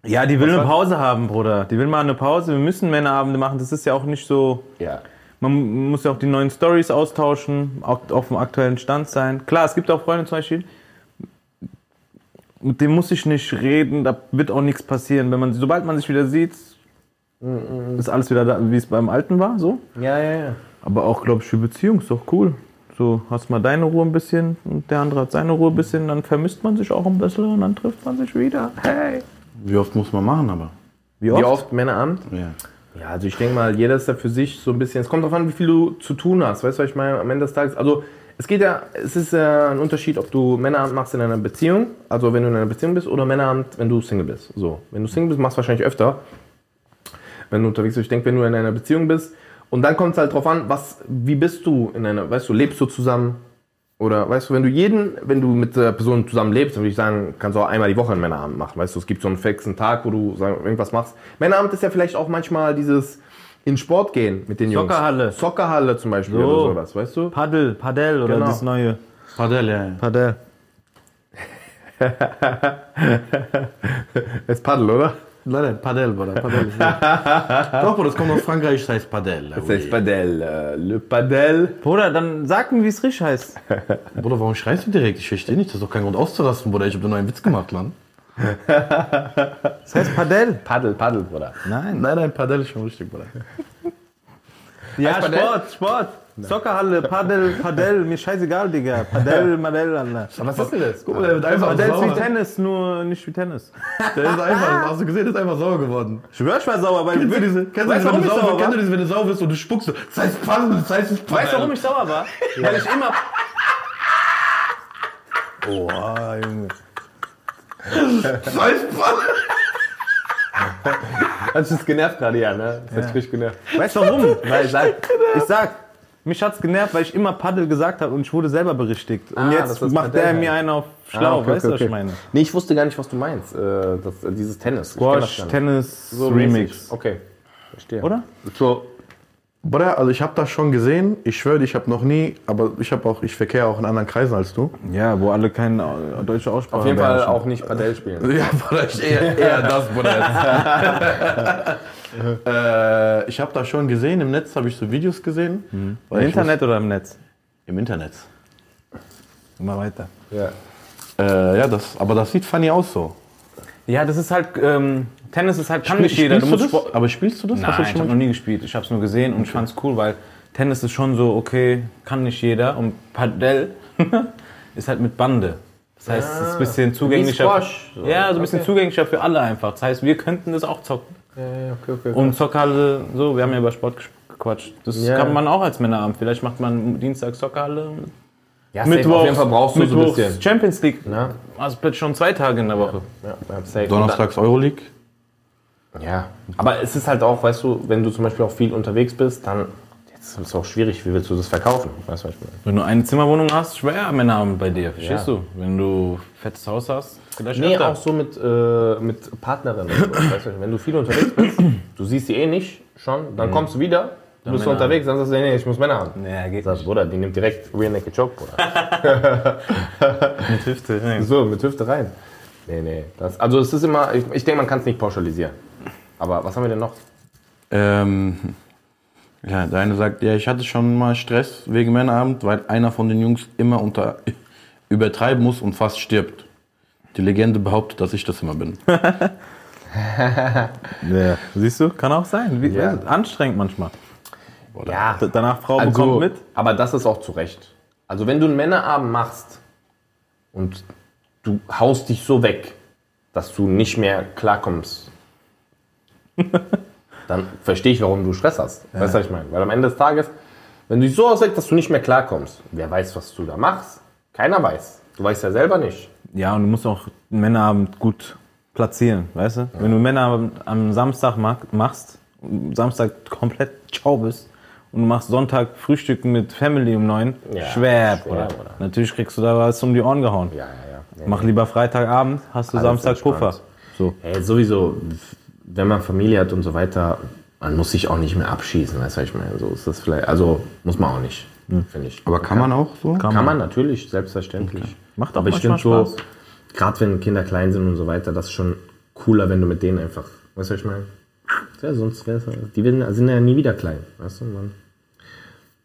Ja, die will eine Pause haben, Bruder. Die will mal eine Pause. Wir müssen Männerabende machen. Das ist ja auch nicht so. Ja. Man muss ja auch die neuen Stories austauschen, auch auf dem aktuellen Stand sein. Klar, es gibt auch Freunde zum Beispiel, mit dem muss ich nicht reden, da wird auch nichts passieren. Wenn man, sobald man sich wieder sieht, ist alles wieder da, wie es beim Alten war, so. Ja, ja, ja. Aber auch, glaube ich, für Beziehung ist doch cool. So, hast mal deine Ruhe ein bisschen und der andere hat seine Ruhe ein bisschen, dann vermisst man sich auch ein bisschen und dann trifft man sich wieder. Hey! Wie oft muss man machen, aber? Wie oft? Wie oft Männerabend? Ja. Ja, also ich denke mal, jeder ist da für sich so ein bisschen. Es kommt darauf an, wie viel du zu tun hast. Weißt du, was ich meine? Am Ende des Tages. Also, es geht ja, es ist ja ein Unterschied, ob du Männerabend machst in einer Beziehung, also wenn du in einer Beziehung bist, oder Männerabend, wenn du Single bist. So. Wenn du Single bist, machst du wahrscheinlich öfter. Wenn du unterwegs bist. Ich denke, wenn du in einer Beziehung bist, und dann kommt es halt drauf an, was, wie bist du in einer, weißt du, lebst du zusammen? Oder weißt du, wenn du jeden, wenn du mit der Person zusammen lebst, dann würde ich sagen, kannst du auch einmal die Woche einen Männerabend machen. Weißt du, es gibt so einen fixen Tag, wo du sagen, irgendwas machst. Männerabend ist ja vielleicht auch manchmal dieses in Sport gehen mit den Jungs. Soccerhalle. Soccerhalle zum Beispiel So. oder sowas, weißt du? Paddel, Padel oder Genau. das neue. Padel, ja. ja. Padel. Es Paddel, oder? Leider, Padel, Bruder. Padel. ja. Doch, Bruder, das kommt aus Frankreich, das heißt Padel. Das heißt Padel. Äh, Le Padel. Bruder, dann sag mir, wie es richtig heißt. Bruder, warum schreist du direkt? Ich verstehe nicht, das ist doch kein Grund auszurasten, Bruder. Ich habe nur einen Witz gemacht, Mann. Das heißt Padel. Paddel, Paddel, Bruder. Nein. Nein, nein, Padel ist schon richtig, Bruder. Ja, Padel? Sport, Sport. Soccerhalle, Padel, Padel, mir scheißegal, Digga. Padel, Madel, Alter. Was ist denn das? Guck mal, der wird einfach Padel ist wie sauer. Tennis, nur nicht wie Tennis. Der ist einfach, hast du gesehen, der ist einfach sauer geworden. Ich schwör, ich war sauer, weil Kennst du diese, kennst du weißt diese, du, wenn du sauer, sauer kennst du diese, wenn du sauer bist und du spuckst das heißt Padel, das heißt Padel. Weißt du, warum ich sauer war? Weil ich immer... Boah, Junge. Heißt Padel. Das ist genervt gerade, ja, ne? Das hat dich richtig genervt. Weißt du warum? Weil ich sag, ich sag, mich hat's genervt, weil ich immer Paddel gesagt habe und ich wurde selber berichtigt. Und Ah, jetzt macht Padel der mir einen auf schlau, Ah, okay, weißt du, okay, was ich okay. meine? Nee, ich wusste gar nicht, was du meinst. Äh, das, äh, dieses Tennis. Squash. Tennis, So Remix. mäßig. Okay. Verstehe. Oder? So, Bruder, also ich habe das schon gesehen. Ich schwöre, ich habe noch nie, aber ich habe auch, ich verkehre auch in anderen Kreisen als du. Ja, wo alle keine deutsche Aussprache Auf jeden Fall beherrschen. auch nicht Padel spielen. Ja, Bruder, ich eher, eher das, Bruder. äh, ich habe das schon gesehen. Im Netz habe ich so Videos gesehen. Im Weil ich Internet oder im Netz? Im Internet. Immer weiter. Ja. Äh, ja, das, aber das sieht funny aus so. Ja, das ist halt, ähm, Tennis ist halt, kann nicht jeder. Du das? Sport- Aber spielst du das? Du Nein, das ich habe noch nie gespielt. Ich habe es nur gesehen und ich fand es cool, weil Tennis ist schon so, okay, kann nicht jeder. Und Padel ist halt mit Bande. Das heißt, es ist ein bisschen zugänglicher. Squash, so. Ja, so ein bisschen Okay. zugänglicher für alle einfach. Das heißt, wir könnten das auch zocken. Ja, ja, okay, okay. Und Zockhalle, so, wir haben ja über Sport gequatscht. Das Ja. kann man auch als Männerabend. Vielleicht macht man Dienstag Zockhalle. Ja, safe, auf jeden Fall brauchst du so ein Mittwochs bisschen. Champions League. Ne? Also plötzlich schon zwei Tage in der Woche. Ja, ja. Donnerstags Euroleague. Ja, aber es ist halt auch, weißt du, wenn du zum Beispiel auch viel unterwegs bist, dann jetzt ist es auch schwierig, wie willst du das verkaufen? Weißt du, was ich meine? Wenn du eine Zimmerwohnung hast, schwer Männerabend bei dir, verstehst Ja. du? Wenn du fettes Haus hast, vielleicht Nee, öfter. auch so mit, äh, mit so, weißt du, wenn du viel unterwegs bist, du siehst die eh nicht schon, dann kommst du wieder, du bist so Männer unterwegs, dann sagst du, nee, nee, ich muss Männer haben. Nee, geht Sagst, Bruder, die nimmt direkt Rear Naked Choke, Bruder. mit Hüfte. Nee. So, mit Hüfte rein. Nee, nee. Das, also es ist immer, ich, ich denke, man kann es nicht pauschalisieren. Aber was haben wir denn noch? Ähm, ja, der eine sagt, ja, ich hatte schon mal Stress wegen Männerabend, weil einer von den Jungs immer unter übertreiben muss und fast stirbt. Die Legende behauptet, dass ich das immer bin. Ja. Siehst du, kann auch sein. Wie, Ja. Anstrengend manchmal. Ja, D- Danach Frau also, bekommt mit. aber das ist auch zu Recht. Also wenn du einen Männerabend machst und du haust dich so weg, dass du nicht mehr klarkommst, dann verstehe ich, warum du Stress hast. Weißt du, was ich meine? Weil am Ende des Tages, wenn du dich so auswächst, dass du nicht mehr klarkommst, wer weiß, was du da machst? Keiner weiß. Du weißt ja selber nicht. Ja, und du musst auch einen Männerabend gut platzieren, weißt du? Wenn du einen Männerabend am Samstag ma- machst, Samstag komplett ciao bist und du machst Sonntag Frühstücken mit Family um neun, Ja, schwer, schwer, Bruder. Natürlich kriegst du da was um die Ohren gehauen. Ja, ja, ja. Nee, Mach lieber Freitagabend, hast du Alles Samstag. Puffer. So. Hey, sowieso, wenn man Familie hat und so weiter, man muss sich auch nicht mehr abschießen, weißt du, was ich meine? So ist das vielleicht, also muss man auch nicht, finde ich. Aber kann man auch so? Kann man natürlich, selbstverständlich. Macht auch Aber ich finde so, gerade wenn Kinder klein sind und so weiter, das ist schon cooler, wenn du mit denen einfach, weißt du, was ich meine? Ja, sonst wär's, die werden, sind ja nie wieder klein, weißt du, man.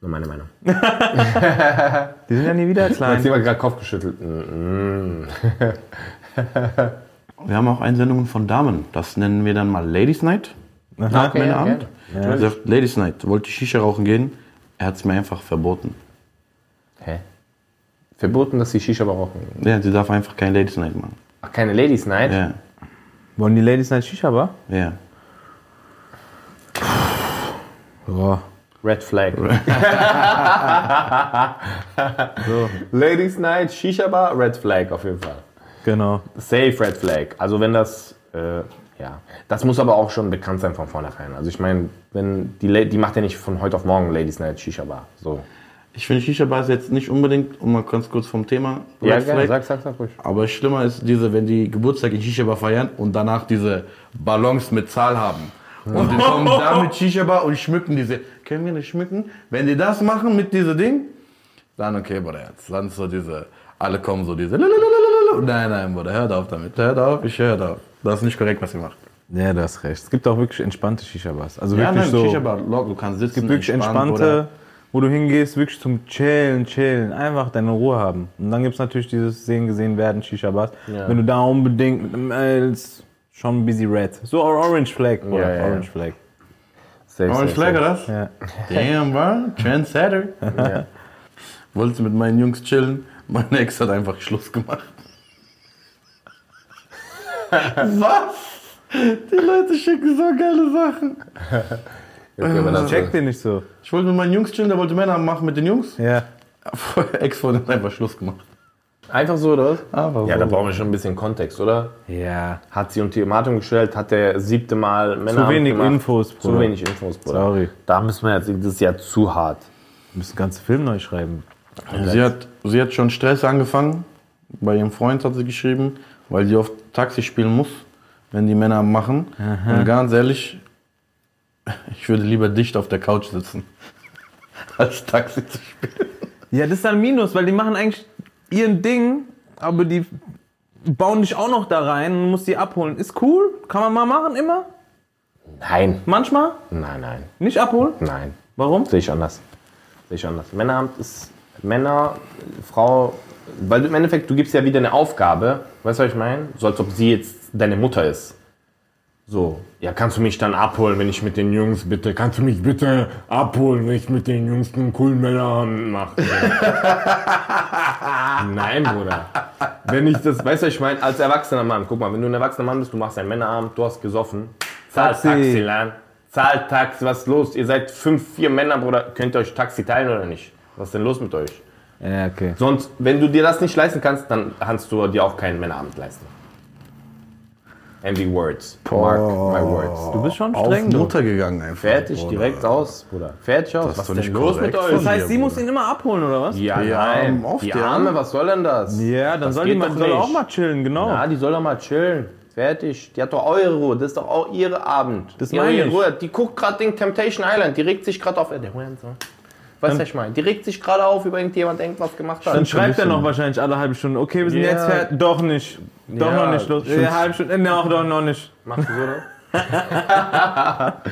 Nur meine Meinung. Die sind ja nie wieder klein. Maxim hat gerade Kopf geschüttelt. Mm, mm. Wir haben auch Einsendungen von Damen. Das nennen wir dann mal Ladies Night. Nach Okay, Männerabend. gerne. Er sagt, Ladies Night. Wollte Shisha rauchen gehen. Er hat es mir einfach verboten. Hä? Verboten, dass die Shisha rauchen. Ja, sie darf einfach kein Ladies Night machen. Ach, keine Ladies Night? Ja, Wollen die Ladies Night Shisha Bar? ja. Ja. Red Flag. Ladies Night, Shisha Bar, Red Flag auf jeden Fall. Genau. Safe Red Flag. Also wenn das, äh, ja, das muss aber auch schon bekannt sein von vornherein. Also ich meine, wenn die, La- die macht ja nicht von heute auf morgen Ladies Night Shisha Bar. So. Ich finde Shisha Bar ist jetzt nicht unbedingt, um mal ganz kurz vom Thema. Ja, Red gerne. Flag. Sag, sag, sag ruhig. Aber schlimmer ist diese, wenn die Geburtstag in Shisha Bar feiern und danach diese Ballons mit Zahl haben. Und die kommen da mit Shisha Bar und schmücken diese. Können wir nicht schmücken? Wenn die das machen mit diesem Ding, dann okay, Bruder, jetzt. Dann so diese, alle kommen so diese. lalalala. Nein, nein, Bruder, hört auf damit. Hört auf, ich hört auf. Das ist nicht korrekt, was ihr macht. Ja, du hast recht. Es gibt auch wirklich entspannte Shisha-Bars. Also Ja, wirklich nein, so. Shisha Bar, lock, du kannst sitzen. Es gibt wirklich entspannt, entspannte, wo du hingehst, wirklich zum Chillen, Chillen, einfach deine Ruhe haben. Und dann gibt es natürlich dieses Sehen, gesehen werden, Shisha-Bars. Ja. Wenn du da unbedingt mit einem Els schon busy red. So Orange Flag, oder? Ja, ja. Orange Flag. Safe, Orange Flag, oder das? Ja. Damn, bro. Trendsetter. Ja. Wollte mit meinen Jungs chillen. Meine Ex hat einfach Schluss gemacht. Was? Die Leute schicken so geile Sachen. Okay, aber das Check den nicht so. Ich wollte mit meinen Jungs chillen, der wollte Männer machen mit den Jungs. Ja. Ex-Freundin hat einfach Schluss gemacht. Einfach so, oder was? Aber Ja, da brauchen wir schon ein bisschen Kontext, oder? Ja. Hat sie Ultimatum gestellt, hat der siebte Mal Männer Zu wenig Infos, Zu Bruder. wenig Infos, Bruder. Sorry. Da müssen wir jetzt, das ist ja zu hart. Wir müssen den ganzen Film neu schreiben. Sie hat, sie hat schon Stress angefangen. Bei ihrem Freund hat sie geschrieben, weil sie oft Taxi spielen muss, wenn die Männer machen. Und ganz ehrlich, ich würde lieber dicht auf der Couch sitzen, als Taxi zu spielen. Ja, das ist dann Minus, weil die machen eigentlich ihren Ding, aber die bauen dich auch noch da rein und musst die abholen. Ist cool, kann man mal machen, immer. Nein. Manchmal Nein, nein, nicht abholen. nein. Warum? Sehe ich anders. Sehe ich anders. Männeramt ist Männer, Frau weil im Endeffekt, du gibst ja wieder eine Aufgabe, weißt du, was ich meine? So als ob sie jetzt deine Mutter ist. So, ja, kannst du mich dann abholen, wenn ich mit den Jungs bitte, kannst du mich bitte abholen, wenn ich mit den Jungs einen coolen Männerabend mache? Nein, Bruder. Wenn ich das, weißt du, was ich meine, als erwachsener Mann, guck mal, wenn du ein erwachsener Mann bist, du machst einen Männerabend, du hast gesoffen, zahl Taxi. Taxi, Lan. Zahl Taxi, was ist los? Ihr seid fünf, vier Männer, Bruder, könnt ihr euch Taxi teilen oder nicht? Was ist denn los mit euch? Ja, okay. Sonst, wenn du dir das nicht leisten kannst, dann kannst du dir auch keinen Männerabend leisten. Envy Words. Mark my words. Du bist schon Auf streng, du. Mutter gegangen einfach. Fertig, Bruder. direkt aus, Bruder. Fertig aus. Das ist Was ist denn los mit euch? Das heißt, sie muss ihn immer abholen, oder was? Ja, Ja, nein. auf die Arme, was soll denn das? Ja, dann Das soll die, mal, soll auch mal chillen, genau. Ja, die soll doch mal chillen. Fertig. Die hat doch eure Ruhe. Das ist doch auch ihre Abend. Das ihre meine. Ruhe. Die guckt gerade den Temptation Island. Die regt sich gerade auf. Äh, der Hurensohn. Weißt du, was ich meine? Die regt sich gerade auf, über irgendjemand irgendwas gemacht hat. Dann schreibt er noch wahrscheinlich alle halbe Stunde, okay, wir sind Ja. jetzt fertig. Doch nicht. Doch Ja, noch nicht los. Ja, halbe Stunde. Nee, auch doch noch nicht. Machst du so, oder?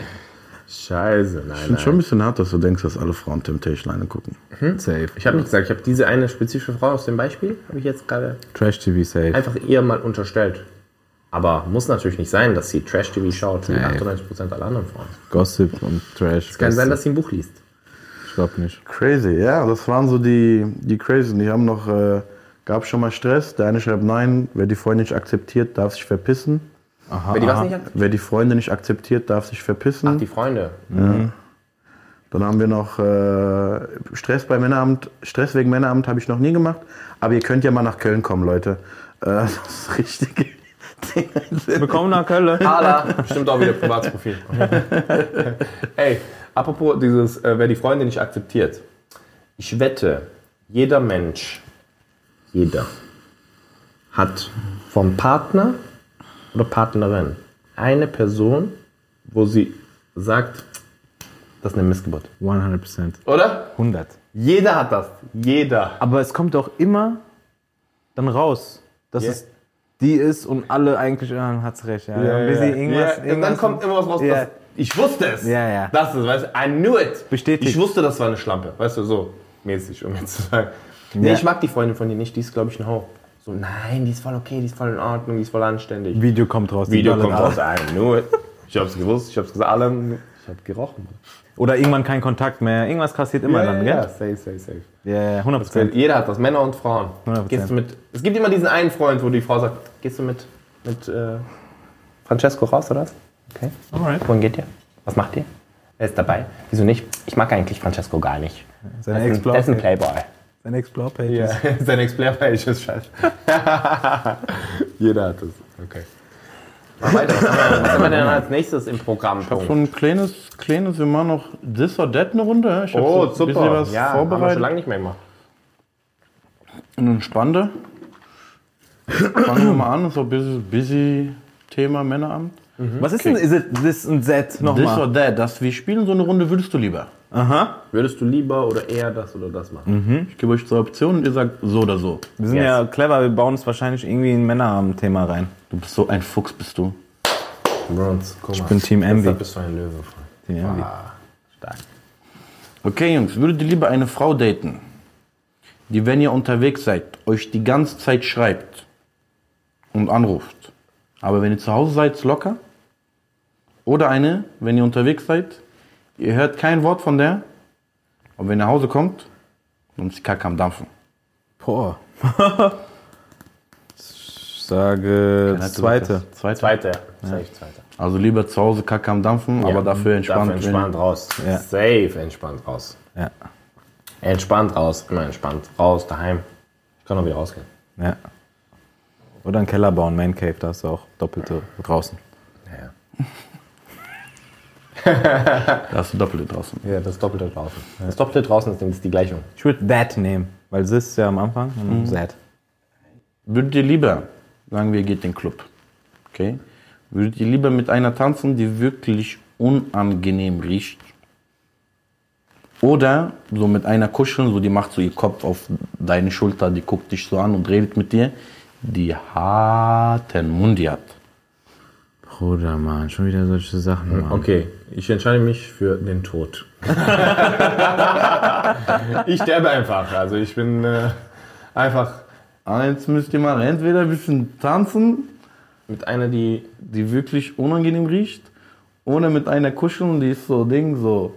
Scheiße, nein, Ich finde schon ein bisschen hart, dass du denkst, dass alle Frauen Temptation Island gucken. Safe. Ich habe nicht gesagt, ich habe diese eine spezifische Frau aus dem Beispiel, habe ich jetzt gerade Trash TV safe. einfach ihr mal unterstellt. Aber muss natürlich nicht sein, dass sie Trash-TV schaut, wie Nee. 98% aller anderen Frauen. Gossip und Trash. Es kann sein, dass sie ein Buch liest. Glaube nicht. Crazy, ja, das waren so die, die Crazy. Die haben noch, äh, gab schon mal Stress. Der eine schreibt, nein, wer die Freundin nicht akzeptiert, darf sich verpissen. Aha. Wer die was aha. nicht? Wer die Freunde nicht akzeptiert, darf sich verpissen. Ach, die Freunde. Dann haben wir noch äh, Stress bei Männeramt. Stress wegen Männeramt habe ich noch nie gemacht. Aber ihr könnt ja mal nach Köln kommen, Leute. Äh, das ist richtig. Willkommen nach Köln. Ala, bestimmt auch wieder Privatsprofil. Ey, apropos dieses, äh, wer die Freunde nicht akzeptiert. Ich wette, jeder Mensch, jeder, hat vom Partner oder Partnerin eine Person, wo sie sagt, das ist eine Missgeburt. 100%. Oder? 100. Jeder hat das. Jeder. Aber es kommt doch immer dann raus, dass Ja. es die ist und alle eigentlich, ja, hat's recht. Ja, ja, bis sie irgendwas, Ja, und dann irgendwas- kommt immer was raus. Ja. Das, ich wusste es. Ja, ja. Das ist, weißt du, I knew it. Bestätigt. Ich wusste, das war eine Schlampe. Weißt du, so mäßig, um jetzt zu sagen. Nee, Ja. ich mag die Freundin von dir nicht. Die ist, glaube ich, ein Hauch. So, nein, die ist voll okay, die ist voll in Ordnung, die ist voll anständig. Video kommt raus. Video kommt raus. I knew it. Ich hab's gewusst, ich hab's gesagt. Alle, ich hab gerochen. Oder irgendwann kein Kontakt mehr. Irgendwas passiert immer dann, ja, gell? safe, safe, safe. Ja, ja, 100%. Jeder hat das, Männer und Frauen. 100%. Gehst du mit, es gibt immer diesen einen Freund, wo die Frau sagt, gehst du mit, mit äh, Francesco raus oder was? Okay. Alright. Wohin geht ihr? Was macht ihr? Wer ist dabei? Wieso nicht? Ich mag eigentlich Francesco gar nicht. Seine Der ist ein, Explore- der ist ein Playboy. Seine Explore-Page. Ja, sein Explore-Page ist scheiße. Jeder hat es. Okay. Mal weiter. Was haben wir- denn als nächstes im Programm? Ich habe so ein kleines, kleines, wir machen noch This or That eine Runde. Ich hab Oh, so ein bisschen super. was ja, haben wir schon vorbereitet. lange nicht mehr gemacht. Eine spannende. Fangen wir mal an, das ist auch ein bisschen busy Thema Männeramt. Was ist denn is it, this und that This nochmal? or That, das, wir spielen so eine Runde, würdest du lieber? Aha. Würdest du lieber oder eher das oder das machen? Ich gebe euch zwei Optionen und ihr sagt so oder so. Wir sind Yes. ja clever, wir bauen es wahrscheinlich irgendwie in ein Männerabend-Thema rein. Du bist so ein Fuchs, bist du. Bronze, guck mal. Ich bin Team Envy. Deshalb bist du ein Löwe. Freund. Team Envy. Ah, stark. Okay, Jungs, würdet ihr lieber eine Frau daten, die, wenn ihr unterwegs seid, euch die ganze Zeit schreibt und anruft, aber wenn ihr zu Hause seid, ist locker? Oder eine, wenn ihr unterwegs seid, ihr hört kein Wort von der, aber wenn ihr nach Hause kommt, dann ist die Kacke am Dampfen. Boah. ich sage zweite. Zweite. Zweite. Safe, zweite. Also lieber zu Hause Kacke am Dampfen, aber dafür entspannt. Dafür entspannt raus. Ja. Safe entspannt raus. Ja. Entspannt raus. Immer entspannt. Raus, daheim. Ich kann auch wieder rausgehen. ja. Oder einen Keller bauen, Man Cave, da ist auch doppelte draußen. Ja. Da hast du Doppelte draußen. ja, das Doppelte draußen. Das Doppelte draußen ist ist die Gleichung. Ich würde that nehmen, weil this ist ja am Anfang und that. Würdet ihr lieber, sagen wir, ihr geht in den Club, okay? Würdet ihr lieber mit einer tanzen, die wirklich unangenehm riecht? Oder so mit einer kuscheln, so die macht so ihr Kopf auf deine Schulter, die guckt dich so an und redet mit dir, die harten Mundi hat. Bruder, Mann, schon wieder solche Sachen, Mann. Okay, ich entscheide mich für den Tod. ich sterbe einfach. Also ich bin äh, einfach. Eins müsst ihr machen. Entweder ein bisschen tanzen, Mit einer, die. die wirklich unangenehm riecht, oder mit einer kuscheln, die ist so Ding, so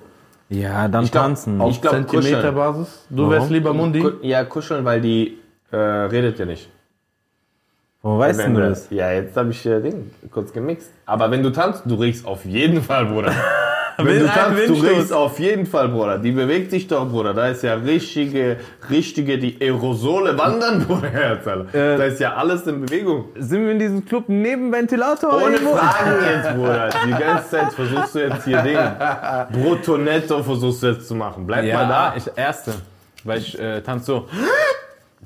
Ja, dann Ich glaub, tanzen. Ich glaub, Zentimeterbasis. Du wärst lieber Mundi. Ja, kuscheln, weil die äh, redet ja nicht. Wo weißt Wenn du du- das? Ja, jetzt habe ich äh, Ding kurz gemixt. Aber wenn du tanzt, du riechst auf jeden Fall, Bruder. wenn du tanzt, du riechst auf jeden Fall, Bruder. Die bewegt sich doch, Bruder. Da ist ja richtige, richtige, die Aerosole wandern, Bruder. Äh, da ist ja alles in Bewegung. Sind wir in diesem Club neben Ventilator? Ohne irgendwo? Fragen jetzt, Bruder. Die ganze Zeit versuchst du jetzt hier Ding. Brutto netto versuchst du jetzt zu machen. Bleib Ja, mal da. ich erste. Weil ich äh, tanze so.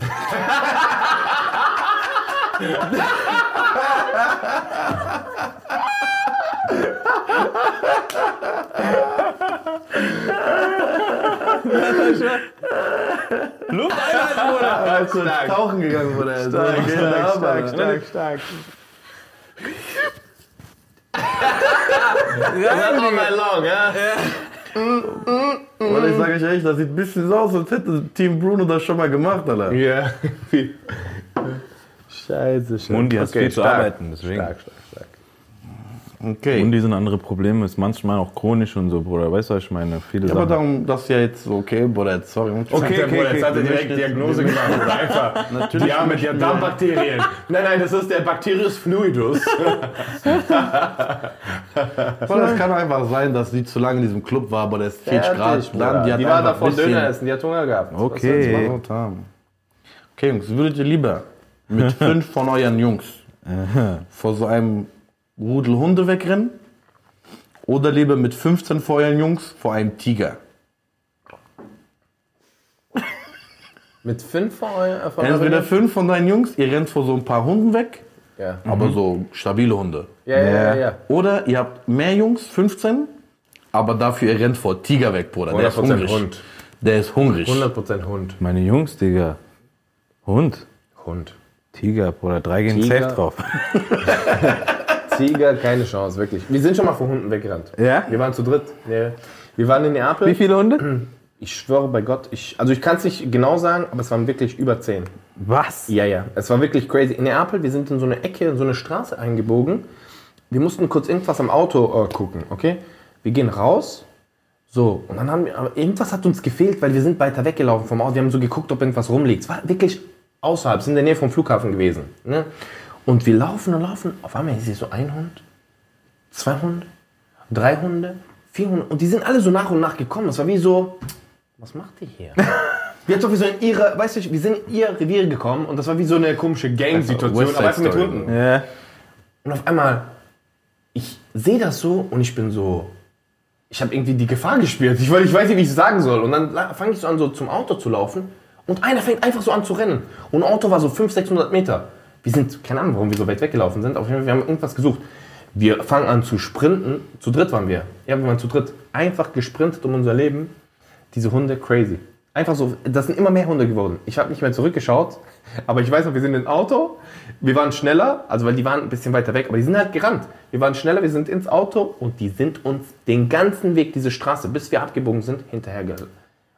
Luft einhalten, Bruder! Als du tauchen gegangen. Also, Stark, stark, ab, stark, stark, stark. Ja, All night long, ja? Weil ich sage euch echt, das sieht ein bisschen so aus, als hätte Team Bruno das schon mal gemacht, Alter. Ja. Scheiße, scheiße. Mundi hat viel zu stark. arbeiten, deswegen. Stark, stark. Okay. Und die sind andere Probleme, ist manchmal auch chronisch und so, Bruder. Weißt du, was ich meine? Viele Ja, aber darum, das ist ja jetzt so, okay, Bruder, jetzt, sorry. Okay, okay, okay, jetzt hat er okay. direkt Diagnose gemacht. Oder einfach. Natürlich Die haben mit nicht ihren mehr. Darmbakterien. Nein, nein, das ist der Bacterius fluidus. Aber das kann einfach sein, dass die zu lange in diesem Club war, aber der ist 40 Grad. Bruder. die hat die war davon Döner essen, die hat Hunger gehabt. Okay. Okay, Jungs, würdet ihr lieber mit fünf von euren Jungs vor so einem Rudel Hunde wegrennen oder lieber mit 15 von euren Jungs vor einem Tiger? Mit fünf von euren Entweder fünf von deinen Jungs, ihr rennt vor so ein paar Hunden weg, Ja. aber so stabile Hunde. Ja, ja, ja, ja. Oder ihr habt mehr Jungs, 15, aber dafür ihr rennt vor Tiger weg, Bruder. Der ist 100% hungrig. Hund. Der ist hungrig. 100% Hund. Meine Jungs, Digga. Hund. Hund. Tiger, Bruder. Drei gehen Tiger. safe drauf. Tiger, keine Chance, wirklich. Wir sind schon mal vor Hunden weggerannt. Ja? Wir waren zu dritt. Ja. Wir waren in Neapel. Wie viele Hunde? Ich schwöre bei Gott, ich, also ich kann es nicht genau sagen, aber es waren wirklich über zehn. Was? Ja, ja. Es war wirklich crazy. In Neapel, wir sind in so eine Ecke, in so eine Straße eingebogen. Wir mussten kurz irgendwas am Auto äh, gucken, okay? Wir gehen raus. So, und dann haben wir, aber irgendwas hat uns gefehlt, weil wir sind weiter weggelaufen vom Auto. Wir haben so geguckt, ob irgendwas rumliegt. Es war wirklich außerhalb, sind in der Nähe vom Flughafen gewesen. Ne? Und wir laufen und laufen. Auf einmal ist hier so ein Hund, zwei Hunde, drei Hunde, vier Hunde. Und die sind alle so nach und nach gekommen. Das war wie so, was macht ihr hier? Wir sind so in ihre, weißt du, wir sind in ihr Revier gekommen und das war wie so eine komische Gang-Situation, aber einfach mit. Hunden. Ja. Und auf einmal, ich sehe das so und ich bin so, ich habe irgendwie die Gefahr gespürt. Ich, ich weiß nicht, wie ich es sagen soll. Und dann fange ich so an, so zum Auto zu laufen und einer fängt einfach so an zu rennen. Und ein Auto war so 500, 600 Meter. Wir sind, keine Ahnung, warum wir so weit weggelaufen sind, auf jeden Fall, wir haben irgendwas gesucht. Wir fangen an zu sprinten. Zu dritt waren wir. Ja, wir waren zu dritt. Einfach gesprintet um unser Leben. Diese Hunde, crazy. Einfach so, das sind immer mehr Hunde geworden. Ich habe nicht mehr zurückgeschaut, aber ich weiß noch, wir sind im Auto. Wir waren schneller, also weil die waren ein bisschen weiter weg, aber die sind halt gerannt. Wir waren schneller, wir sind ins Auto und die sind uns den ganzen Weg, diese Straße, bis wir abgebogen sind, hinterhergerannt.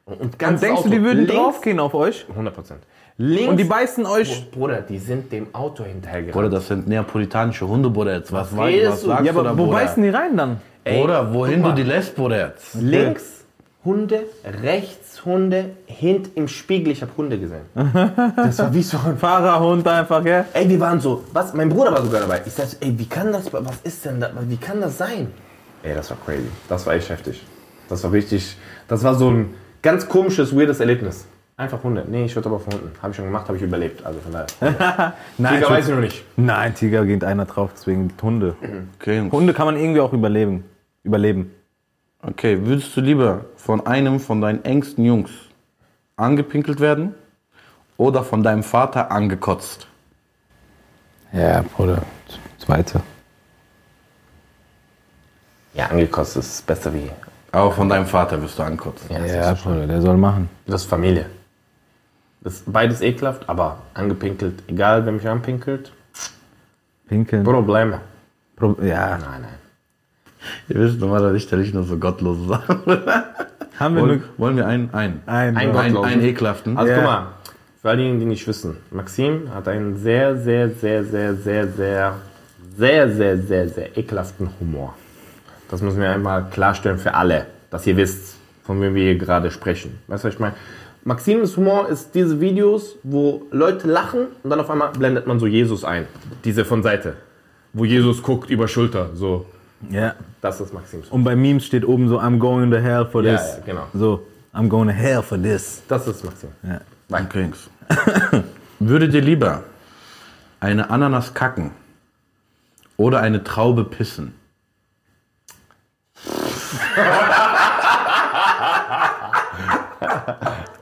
Und, und ganz Denkst du, die würden draufgehen auf euch? 100 Prozent. Links. Und die beißen euch. Bruder, die sind dem Auto hinterhergerannt. Bruder, das sind neapolitanische Hunde, Bruder. Jetzt was, was, was du? sagst Ja, du aber da, wo Bruder? beißen die rein dann? Ey, Bruder, wohin du die lässt, Bruder, jetzt? Links Hunde, rechts Hunde, hint im Spiegel, ich habe Hunde gesehen. Das war wie so ein Fahrerhund einfach, ja? Ey, wir waren so, was? Mein Bruder war sogar dabei. Ich sag, so, ey, wie kann das, was ist denn da, wie kann das sein? Ey, das war crazy. Das war echt heftig. Das war richtig, das war so ein ganz komisches, weirdes Erlebnis. Einfach Hunde. Nee, ich würde aber von Hunden. Habe ich schon gemacht, habe ich überlebt. Also von daher. Nein, Tiger weiß ich noch nicht. Nein, Tiger geht einer drauf, deswegen Hunde. Okay. Hunde kann man irgendwie auch überleben. Überleben. okay, würdest du lieber von einem von deinen engsten Jungs angepinkelt werden oder von deinem Vater angekotzt? Ja, Bruder. Zweite. Ja, angekostet ist besser wie. Aber von deinem Vater wirst du ankotzen. Ja, das, Ja, Bruder, der soll machen. das ist Familie. Ist beides ekelhaft, aber angepinkelt, egal wer mich anpinkelt, Pinkeln. Probleme. Pro ja. Nein, nein. Ihr wisst normalerweise stelle ich nur so gottlose Sachen. Haben wir wollen, nur wollen wir einen? Einen. ein. Ein Gott. Einen, Gottlosen. einen ekelhaften. Also Ja. guck mal, Für all diejenigen, die nicht wissen, Maxim hat einen sehr, sehr, sehr, sehr, sehr, sehr, sehr, sehr, sehr, sehr ekelhaften Humor. Das müssen wir einmal klarstellen für alle, dass ihr wisst, von wem wir hier gerade sprechen. Weißt du, was ich meine? Maxims Humor ist diese Videos, wo Leute lachen und dann auf einmal blendet man so Jesus ein. Diese von Seite. Wo Jesus guckt über Schulter. So, Ja. das ist Maxims Humor. Und bei Memes steht oben so, I'm going to hell for Ja, this. ja, genau. So, I'm going to hell for this. Das ist Maxim. Ja. Mein Krings. Würdet ihr lieber eine Ananas kacken oder eine Traube pissen?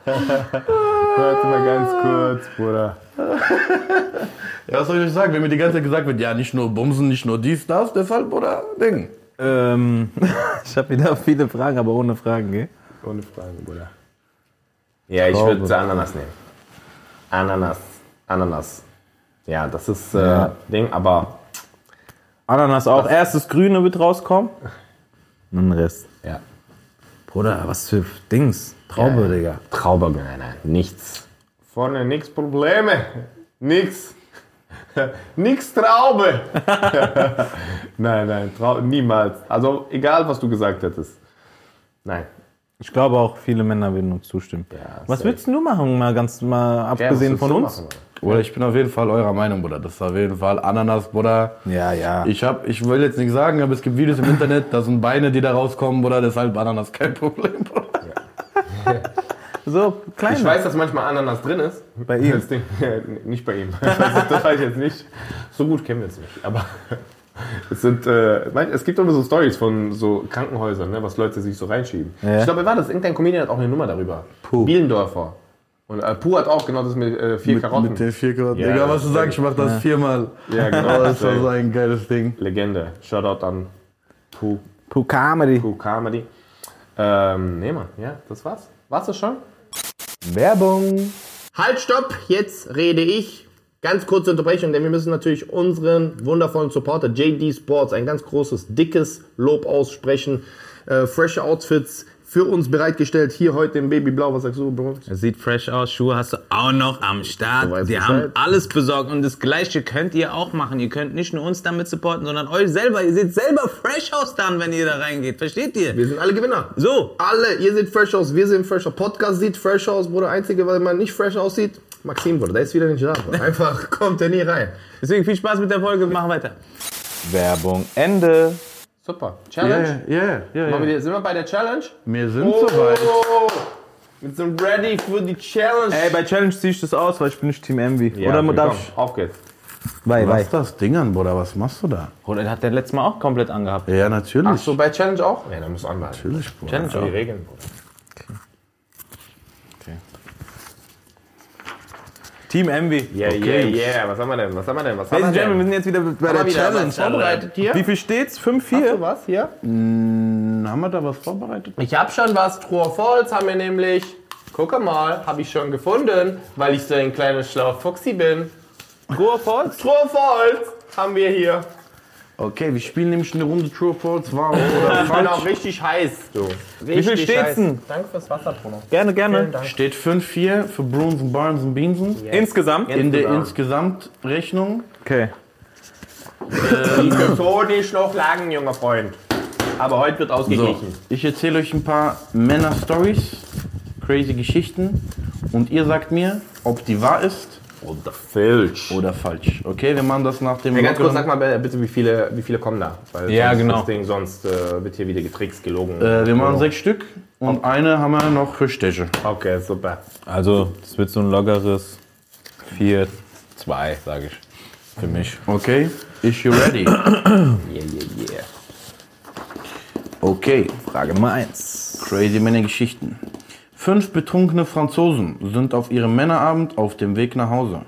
Warte mal ganz kurz, Bruder. Ja, was soll ich euch sagen? Wenn mir die ganze Zeit gesagt wird, ja, nicht nur Bumsen, nicht nur dies, das, deshalb, oder Ding. Ähm, ich habe wieder viele Fragen, aber ohne Fragen, gell? Ohne Fragen, Bruder. Ja, ich würde Ananas nehmen. Ananas. Ananas. Ja, das ist äh, Ding, aber Ananas auch. Erst das Grüne wird rauskommen. Und dann den Rest. ja. Bruder, was für Dings. Traube, Ja. Digga. Traube, nein, nein, nichts. Vorne nix Probleme. Nix. nix Traube. nein, nein, Trau niemals. Also egal, was du gesagt hättest. Nein. Ich glaube auch, viele Männer würden uns zustimmen. Ja, was safe. würdest du machen, mal ganz mal abgesehen von uns? Oder ich bin auf jeden Fall eurer Meinung, Bruder. Das ist auf jeden Fall Ananas, Bruder. Ja, ja. Ich hab, ich will jetzt nicht sagen, aber es gibt Videos im Internet, da sind Beine, die da rauskommen, Bruder. Deshalb Ananas kein Problem, Bruder. so, klein. Ich weiß, dass manchmal Ananas drin ist. Bei ihm. Ding, nicht bei ihm. Das, weiß ich jetzt nicht. So gut kennen wir es nicht. Aber es sind, äh, es gibt immer so Stories von so Krankenhäusern, ne, was Leute sich so reinschieben. Ja. Ich glaube, war das? Irgendein Comedian hat auch eine Nummer darüber. Puh. Bielendorfer. Und äh, Puh hat auch genau das mit äh, vier Karotten. Mit den vier Karotten. Ja, Egal, was du sagst, ich mach das viermal. Ja, genau. Das war so ein geiles Ding. Legende. Shoutout an Puh, Puh, Comedy. Puh Comedy. Ähm, nee, Mann. Ja, das war's. War's das schon? Werbung. Halt, stopp! Jetzt rede ich. Ganz kurze Unterbrechung, denn wir müssen natürlich unseren wundervollen Supporter JD Sports ein ganz großes, dickes Lob aussprechen. Äh, frische Outfits für uns bereitgestellt. Hier heute im Babyblau. Was sagst du, Bro? Es sieht fresh aus, Schuhe hast du auch noch am Start. Weißt Die haben alles besorgt und das gleiche könnt ihr auch machen. Ihr könnt nicht nur uns damit supporten, sondern euch selber. Ihr seht selber fresh aus dann, wenn ihr da reingeht. Versteht ihr? Wir sind alle Gewinner. So. Alle, ihr seht fresh aus, wir sehen fresh aus. Podcast sieht fresh aus, Bruder. Einzige, weil man nicht fresh aussieht, Maxim, Bruder. Der ist wieder nicht da. Bruder. Einfach kommt er nie rein. Deswegen viel Spaß mit der Folge. Machen weiter. Werbung Ende. Super. Challenge. ja, ja. Machen ja. wir die- Sind wir bei der Challenge? Wir sind soweit. Oh, wir sind ready für die Challenge. Ey, bei Challenge ziehe ich das aus, weil ich bin nicht Team Envy. Ja, Oder okay, darf komm, ich? Auf geht's. Bei, bei. Lass das Ding an, Bruder. Was machst du da? Oder hat der letztes Mal auch komplett angehabt. Ja, natürlich. Ach so, bei Challenge auch? Ja, dann muss anmelden. Natürlich, Bruder. Challenge Die auch. Regeln, Bruder. Team Envy. Yeah, yeah, yeah. Was haben wir denn? Was haben wir denn? Was haben Ladies and wir Gentlemen, wir sind jetzt wieder bei Haben der Challenge. vorbereitet hier? Wie viel steht's? 5-4? Hast du was hier? Hm, Haben wir da was vorbereitet? Ich habe schon was. True or False haben wir nämlich. Guck mal, habe ich schon gefunden, weil ich so ein kleiner schlauer Fuchsi bin. True or false? True or False haben wir hier. Okay, wir spielen nämlich eine Runde True or False, wahr oder Ich bin auch falsch. richtig heiß, du. Wie viel steht's denn? Danke fürs Wasser, Bruno. Gerne, gerne. Steht 5-4 für Bruns und Barnes und Beansen. Insgesamt? In der Insgesamt. Insgesamtrechnung. Okay. Die Methode noch lagen, junger Freund. Aber heute wird So, ausgeglichen. ich erzähle euch ein paar Männer-Stories, crazy Geschichten und ihr sagt mir, ob die wahr ist Oder Filch. oder falsch. Okay, wir machen das nach dem Hey, ganz kurz, sag mal bitte, wie viele, wie viele kommen da? Weil Ja, sonst, genau. Das Ding, sonst äh, wird hier wieder getrickst, gelogen. äh, wir machen sechs Stück und eine haben wir noch für Städte. Okay, super. Also, es wird so ein lockeres 4-2, sage ich. Für mich. Okay, is you ready? Yeah, yeah, yeah. Okay, Frage Nummer 1. crazy Männergeschichten. Fünf betrunkene Franzosen sind auf ihrem Männerabend auf dem Weg nach Hause.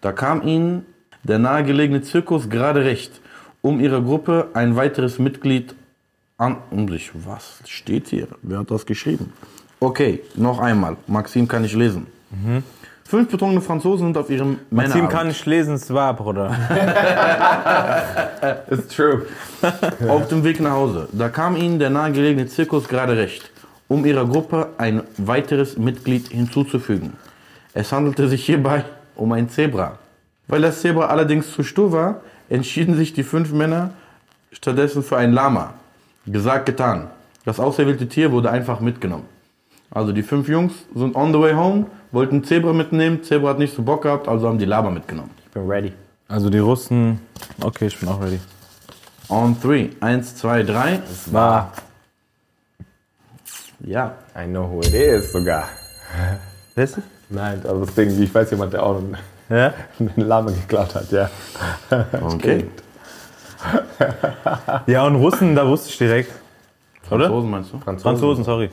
Da kam ihnen der nahegelegene Zirkus gerade recht, um ihrer Gruppe ein weiteres Mitglied an um sich. Was steht hier? Wer hat das geschrieben? Okay, noch einmal. Maxim kann ich lesen. Fünf betrunkene Franzosen sind auf ihrem Maxim Männerabend. kann nicht lesen, es war, Bruder. It's true. auf dem Weg nach Hause. Da kam ihnen der nahegelegene Zirkus gerade recht, um ihrer Gruppe ein weiteres Mitglied hinzuzufügen. Es handelte sich hierbei um ein Zebra. Weil das Zebra allerdings zu stur war, entschieden sich die fünf Männer stattdessen für ein Lama. Gesagt, getan. Das auserwählte Tier wurde einfach mitgenommen. Also die fünf Jungs sind on the way home, wollten Zebra mitnehmen, Zebra hat nicht so Bock gehabt, also haben die Lama mitgenommen. Ich bin ready. Also die Russen. Okay, ich bin auch ready. On three. Eins, zwei, drei. War. Ja. I know who it is sogar. Weißt du? Nein, also das Ding, ich weiß jemand, der auch einen, Ja? einen Lama geklaut hat, ja. Okay. Ja, und Russen, da wusste ich direkt. Oder? Franzosen meinst du? Franzosen, sorry.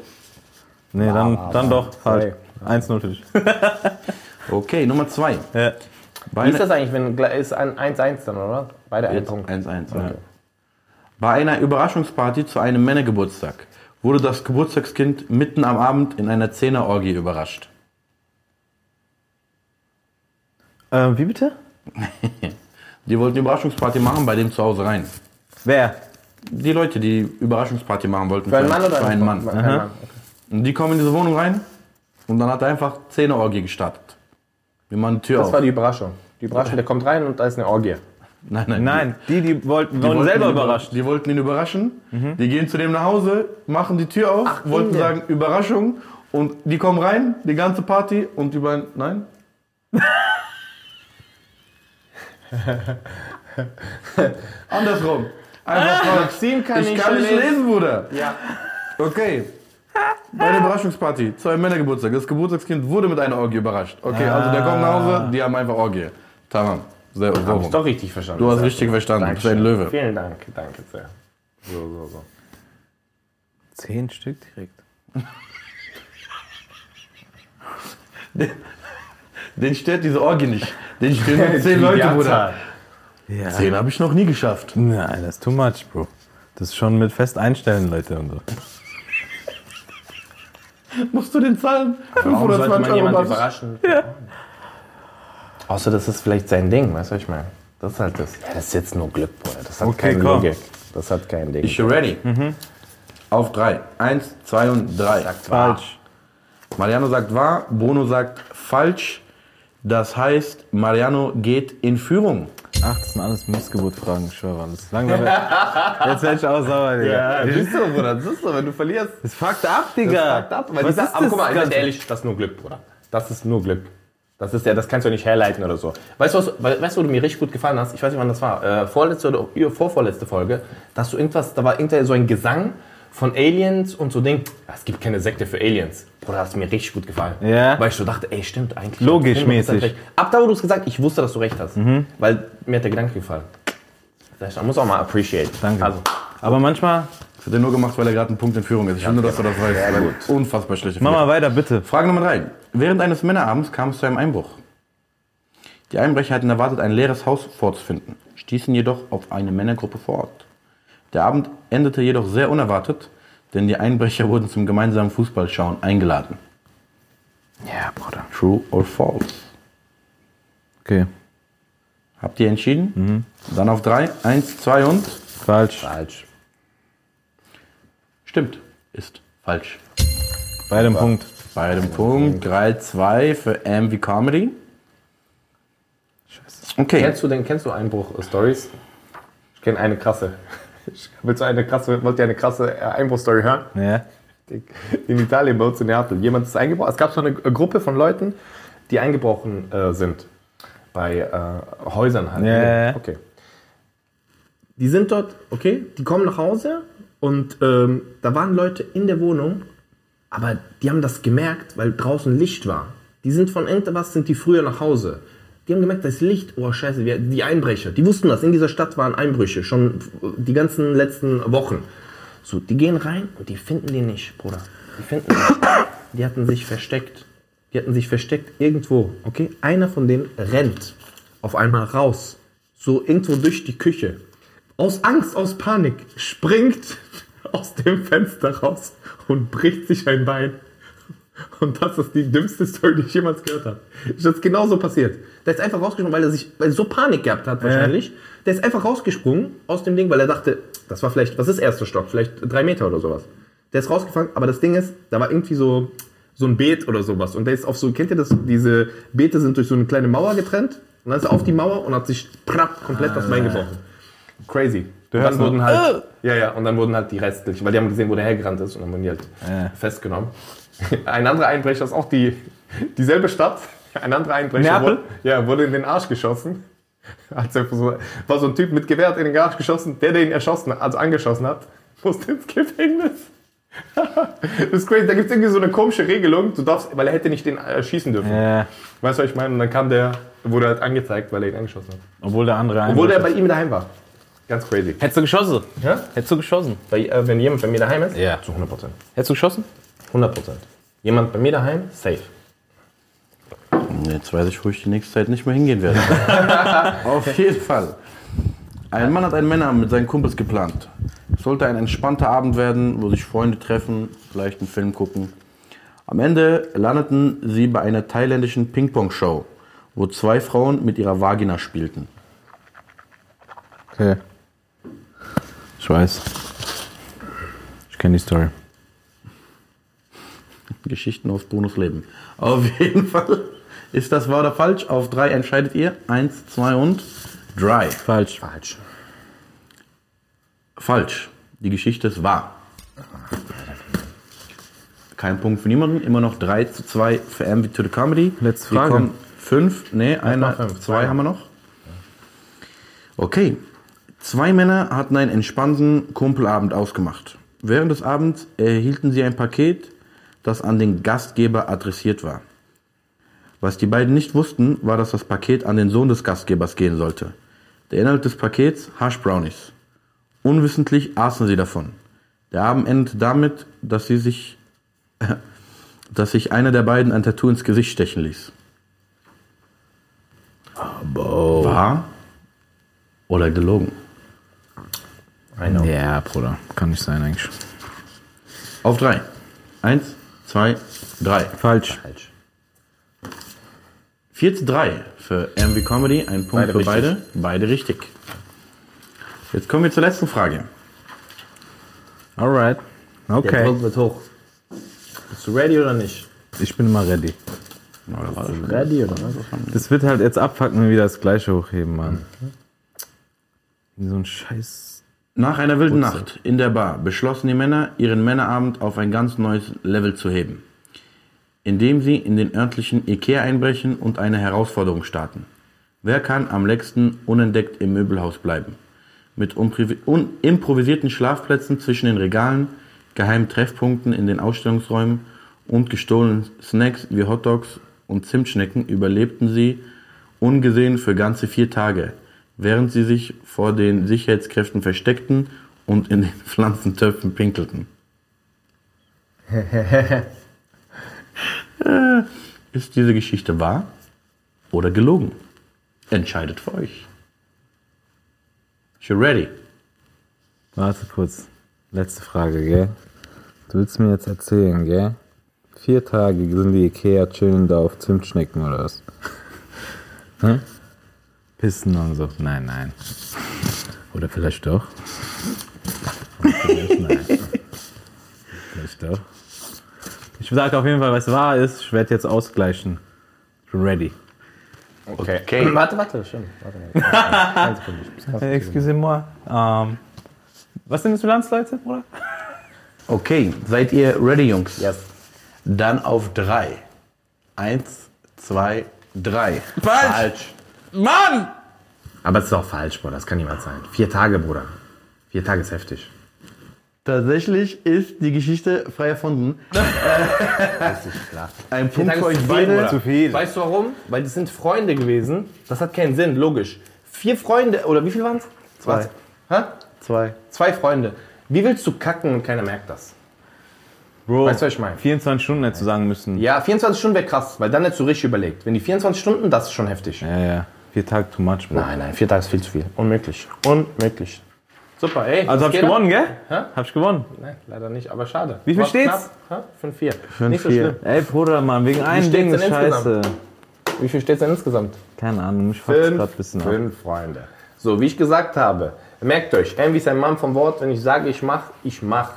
Nee, dann, dann doch. Halt. 1-0 für dich. Okay, Nummer zwei. Ja. Wie ist das eigentlich, wenn ist ein 1-1 dann, oder? Beide ein Jetzt Punkt. 1-1. Ja. Bei einer Überraschungsparty zu einem Männergeburtstag wurde das Geburtstagskind mitten am Abend in einer Zehnerorgie überrascht. Äh, wie bitte? Die wollten Überraschungsparty machen bei dem zu Hause rein. Wer? Die Leute, die Überraschungsparty machen wollten. Für einen Mann oder für einen Mann. Für einen Mann. Okay. Und die kommen in diese Wohnung rein und dann hat er einfach Zehnerorgie gestartet. Wir machen die Tür Das auf. war die Überraschung. Die Überraschung, der kommt rein und da ist eine Orgie. Nein, nein, Nein, die, die wollten, Die, wurden wollten selber überrascht. Die wollten ihn überraschen. Die gehen zu dem nach Hause, machen die Tür auf, wollten in der- sagen Überraschung und die kommen rein, die ganze Party und die beiden, nein? Andersrum. Einfach mal, Maxim kann ich nicht kann nicht lesen. Bruder. Ja. Okay. Bei der Überraschungsparty, zu einem Männergeburtstag. Das Geburtstagskind wurde mit einer Orgie überrascht. Okay, also der kommt nach Hause, die haben einfach Orgie. Tamam. Sehr, so Hab ich doch richtig verstanden. Du hast richtig verstanden. Du bist ein Löwe. Vielen Dank, danke sehr. So, so, so. Zehn Stück direkt. Den stört diese Orgie nicht. Den stört nur zehn Leute, Bruder. Ja. Zehn habe ich noch nie geschafft. Nein, das ist too much, Bro. Das ist schon mit fest einstellen, Leute und so. Musst du den zahlen? Warum sollte 520 man Euro jemanden Basis. überraschen? Ja. Außer das ist vielleicht sein Ding, weißt du, was ich meine? Das ist halt das. Ja, das ist jetzt nur Glück, Bruder. Das hat Okay, keine komm. Logik. Das hat kein Ding. Ist you ready? Auf drei. Eins, zwei und drei. Falsch. Mariano sagt wahr, Bruno sagt falsch. Das heißt, Mariano geht in Führung. Ach, das sind alles Missgeburt-Fragen, ich schwöre. Das ist langweilig. Jetzt werde ich auch sauer, Digga. siehst du, Bruder, das ist so, wenn du verlierst. Das fuckt ab, Digga. Fucked up, weil Was dieser, ist aber das guck mal, ganz ehrlich, das ist nur Glück, Bruder. Das ist nur Glück. Das ist ja, das kannst du ja nicht herleiten oder so. Weißt du, was, we- weißt du, wo du mir richtig gut gefallen hast? Ich weiß nicht, wann das war. Äh, vorletzte oder vorvorletzte Folge. Da hast du irgendwas, da war irgendein so ein Gesang von Aliens und so Ding. Ja, Es gibt keine Sekte für Aliens. Bruder, das hat mir richtig gut gefallen. Ja. Weil ich so dachte, ey, stimmt eigentlich. Logisch 100% mäßig. Ab da, wo du es gesagt hast, ich wusste, dass du recht hast. Weil mir hat der Gedanke gefallen. Man muss auch mal appreciate. Danke. Also, Aber manchmal, Das hat er nur gemacht, weil er gerade einen Punkt in Führung ist. Ich finde, dass du das weißt. Sehr gut. Unfassbar schlechte mach mal weiter, bitte. Frage Nummer drei. Während eines Männerabends kam es zu einem Einbruch. Die Einbrecher hatten erwartet, ein leeres Haus vorzufinden, stießen jedoch auf eine Männergruppe vor Ort. Der Abend endete jedoch sehr unerwartet, denn die Einbrecher wurden zum gemeinsamen Fußballschauen eingeladen. Ja, Bruder. True or false? Okay, Habt ihr entschieden? Dann auf drei. Eins, zwei und. falsch. falsch. Stimmt. Ist falsch. Bei dem Punkt. Bei dem Punkt 3-2 für M wie Comedy. Okay. Kennst du denn, kennst du Einbruch-Stories? Ich kenne eine krasse. Willst du eine krasse, wollt ihr eine krasse äh, Einbruchstory hören? Ja. In Italien, bei uns in Neapel. Jemand ist eingebrochen. Es gab so eine Gruppe von Leuten, die eingebrochen äh, sind. Bei äh, Häusern halt. Ja. Okay. Die sind dort, okay, die kommen nach Hause und ähm, da waren Leute in der Wohnung, aber die haben das gemerkt, weil draußen Licht war. Die sind von irgendwas, sind die früher nach Hause. Die haben gemerkt, da ist Licht, oh scheiße, die Einbrecher. Die wussten das, in dieser Stadt waren Einbrüche, schon die ganzen letzten Wochen. So, die gehen rein und die finden die nicht, Bruder. Die finden die nicht. Die hatten sich versteckt. Die hatten sich versteckt irgendwo, okay? Einer von denen rennt auf einmal raus. So irgendwo durch die Küche. Aus Angst, aus Panik, springt aus dem Fenster raus und bricht sich ein Bein. Und das ist die dümmste Story, die ich jemals gehört habe. Ist das genauso passiert. Der ist einfach rausgesprungen, weil er sich, weil er so Panik gehabt hat wahrscheinlich. Der ist einfach rausgesprungen aus dem Ding, weil er dachte, das war vielleicht, was ist erster Stock? Vielleicht drei Meter oder sowas. Der ist rausgefangen, aber das Ding ist, da war irgendwie so, so ein Beet oder sowas. Und der ist auf so, kennt ihr das? Diese Beete sind durch so eine kleine Mauer getrennt. Und dann ist er auf die Mauer und hat sich prapp, komplett das Bein gebrochen. Crazy. Und hörst dann wurden halt, "Ah!" ja, ja, und dann wurden halt die restlichen, weil die haben gesehen, wo der hergerannt ist und dann wurden die halt Ja. festgenommen. Ein anderer Einbrecher ist auch die, dieselbe Stadt. Ein anderer Einbrecher wurde, ja, wurde in den Arsch geschossen. Hat so, war so ein Typ mit Gewehr in den Arsch geschossen. Der, der ihn erschossen also angeschossen hat, musste ins Gefängnis. das ist crazy. Da gibt es irgendwie so eine komische Regelung. Du darfst, weil er hätte nicht den äh, schießen dürfen. Ja, Weißt du, was ich meine? Und dann kam der, wurde halt angezeigt, weil er ihn angeschossen hat. obwohl der andere Obwohl der bei ihm daheim war. Ganz crazy. Hättest du geschossen? Ja? Hättest du geschossen? Bei, äh, wenn jemand bei mir daheim ist? Ja. Zu 100 Prozent. Hättest du geschossen? 100 Prozent. Jemand bei mir daheim? Safe. Jetzt weiß ich, wo ich die nächste Zeit nicht mehr hingehen werde. Auf jeden Fall. Ein Mann hat einen Männerabend mit seinen Kumpels geplant. Es sollte ein entspannter Abend werden, wo sich Freunde treffen, vielleicht einen Film gucken. Am Ende landeten sie bei einer thailändischen Ping-Pong-Show, wo zwei Frauen mit ihrer Vagina spielten. Okay. Ich weiß. Ich kenne die Story. Geschichten aus Brunos Leben. Auf jeden Fall ist das wahr oder falsch. Auf drei entscheidet ihr. Eins, zwei und drei. Falsch. Falsch. Falsch. Die Geschichte ist wahr. Kein Punkt für niemanden. Immer noch 3 zu 2 für MV to the Comedy. Letzte Wir Frage. kommen fünf. Nee, einer, fünf. Zwei. haben wir noch. Okay. Zwei Männer hatten einen entspannten Kumpelabend ausgemacht. Während des Abends erhielten sie ein Paket, das an den Gastgeber adressiert war. Was die beiden nicht wussten, war, dass das Paket an den Sohn des Gastgebers gehen sollte. Der Inhalt des Pakets Hash Brownies. Unwissentlich aßen sie davon. Der Abend endete damit, dass sie sich, dass sich einer der beiden ein Tattoo ins Gesicht stechen ließ. Wahr oder gelogen? I know. Ja, Bruder. Kann nicht sein eigentlich. Auf drei. Eins, zwei, drei. Falsch. Falsch. 4 zu 3 für MV Comedy. Ein Punkt Beide für richtig. beide. Beide richtig. Jetzt kommen wir zur letzten Frage. Alright. Der Okay. Druck wird hoch. Bist du ready oder nicht? Ich bin immer ready. Ready oder was? Das wird halt jetzt abfacken, wenn wir wieder das gleiche hochheben, Mann. So ein Scheiß. Nach einer wilden Nacht in der Bar beschlossen die Männer, ihren Männerabend auf ein ganz neues Level zu heben, indem sie in den örtlichen Ikea einbrechen und eine Herausforderung starten. Wer kann am längsten unentdeckt im Möbelhaus bleiben? Mit improvisierten Schlafplätzen zwischen den Regalen, geheimen Treffpunkten in den Ausstellungsräumen und gestohlenen Snacks wie Hotdogs und Zimtschnecken überlebten sie ungesehen für ganze vier Tage, während sie sich vor den Sicherheitskräften versteckten und in den Pflanzentöpfen pinkelten. Ist diese Geschichte wahr oder gelogen? Entscheidet für euch. You ready? Warte kurz. Letzte Frage, gell? Du willst mir jetzt erzählen, gell? Vier Tage sind die Ikea chillen da auf Zimtschnecken oder was? Hä? Pissen und so. Nein, nein. Oder vielleicht doch. Vielleicht nein. Vielleicht doch. Ich sage auf jeden Fall, was wahr ist. Ich werde jetzt ausgleichen. Ich bin ready. Okay. Warte, warte. Warte ich muss ganz- Excusez-moi. Ähm, was sind das für Landsleute, Bruder? Okay, seid ihr ready, Jungs? Yes. Dann auf drei. Eins, zwei, drei. Falsch. Mann! Aber es ist auch falsch, Bruder. Das kann niemand sein. Vier Tage, Bruder. Vier Tage ist heftig. Tatsächlich ist die Geschichte frei erfunden. Das ist klar. Ein Punkt für euch zu viel, beide. Zu viel. Weißt du warum? Weil das sind Freunde gewesen. Das hat keinen Sinn, logisch. Vier Freunde, oder wie viel waren es? Zwei. Hä? Zwei. Zwei Freunde. Wie willst du kacken und keiner merkt das? Bro, Weißt du, was ich meine? 24 Stunden hättest du sagen müssen. Ja, 24 Stunden wäre krass, weil dann hättest du richtig überlegt. Wenn die 24 Stunden, das ist schon heftig. Ja, ja. Vier Tage too much, Bro. Nein, nein, vier Tage ist viel zu viel. Unmöglich. Unmöglich. Super, ey. Also hab ich gewonnen, gell? Hä? Hab ich gewonnen. Nein, leider nicht, aber schade. Wie viel War steht's? knapp, hä? 5-4. Nicht so 5-4. schlimm. Ey, Bruder, Mann, wegen einem steht's Ding ist scheiße. insgesamt? Wie viel steht denn insgesamt? Keine Ahnung, mich fuckt gerade ein bisschen ab. fünf Freunde. So, wie ich gesagt habe, merkt euch, Envy ist ein Mann vom Wort. Wenn ich sage, ich mach, ich mach.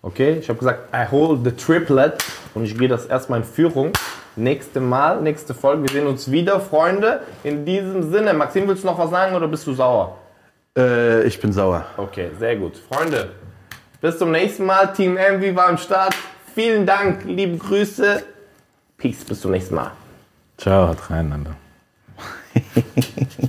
Okay, ich habe gesagt, I hold the triplet und ich gehe das erstmal in Führung. Nächste Mal, nächste Folge, wir sehen uns wieder, Freunde. In diesem Sinne, Maxim, willst du noch was sagen oder bist du sauer? Äh, ich bin sauer. Okay, sehr gut. Freunde, bis zum nächsten Mal. Team Envy war am Start. Vielen Dank, liebe Grüße. Peace, bis zum nächsten Mal. Ciao, haut rein.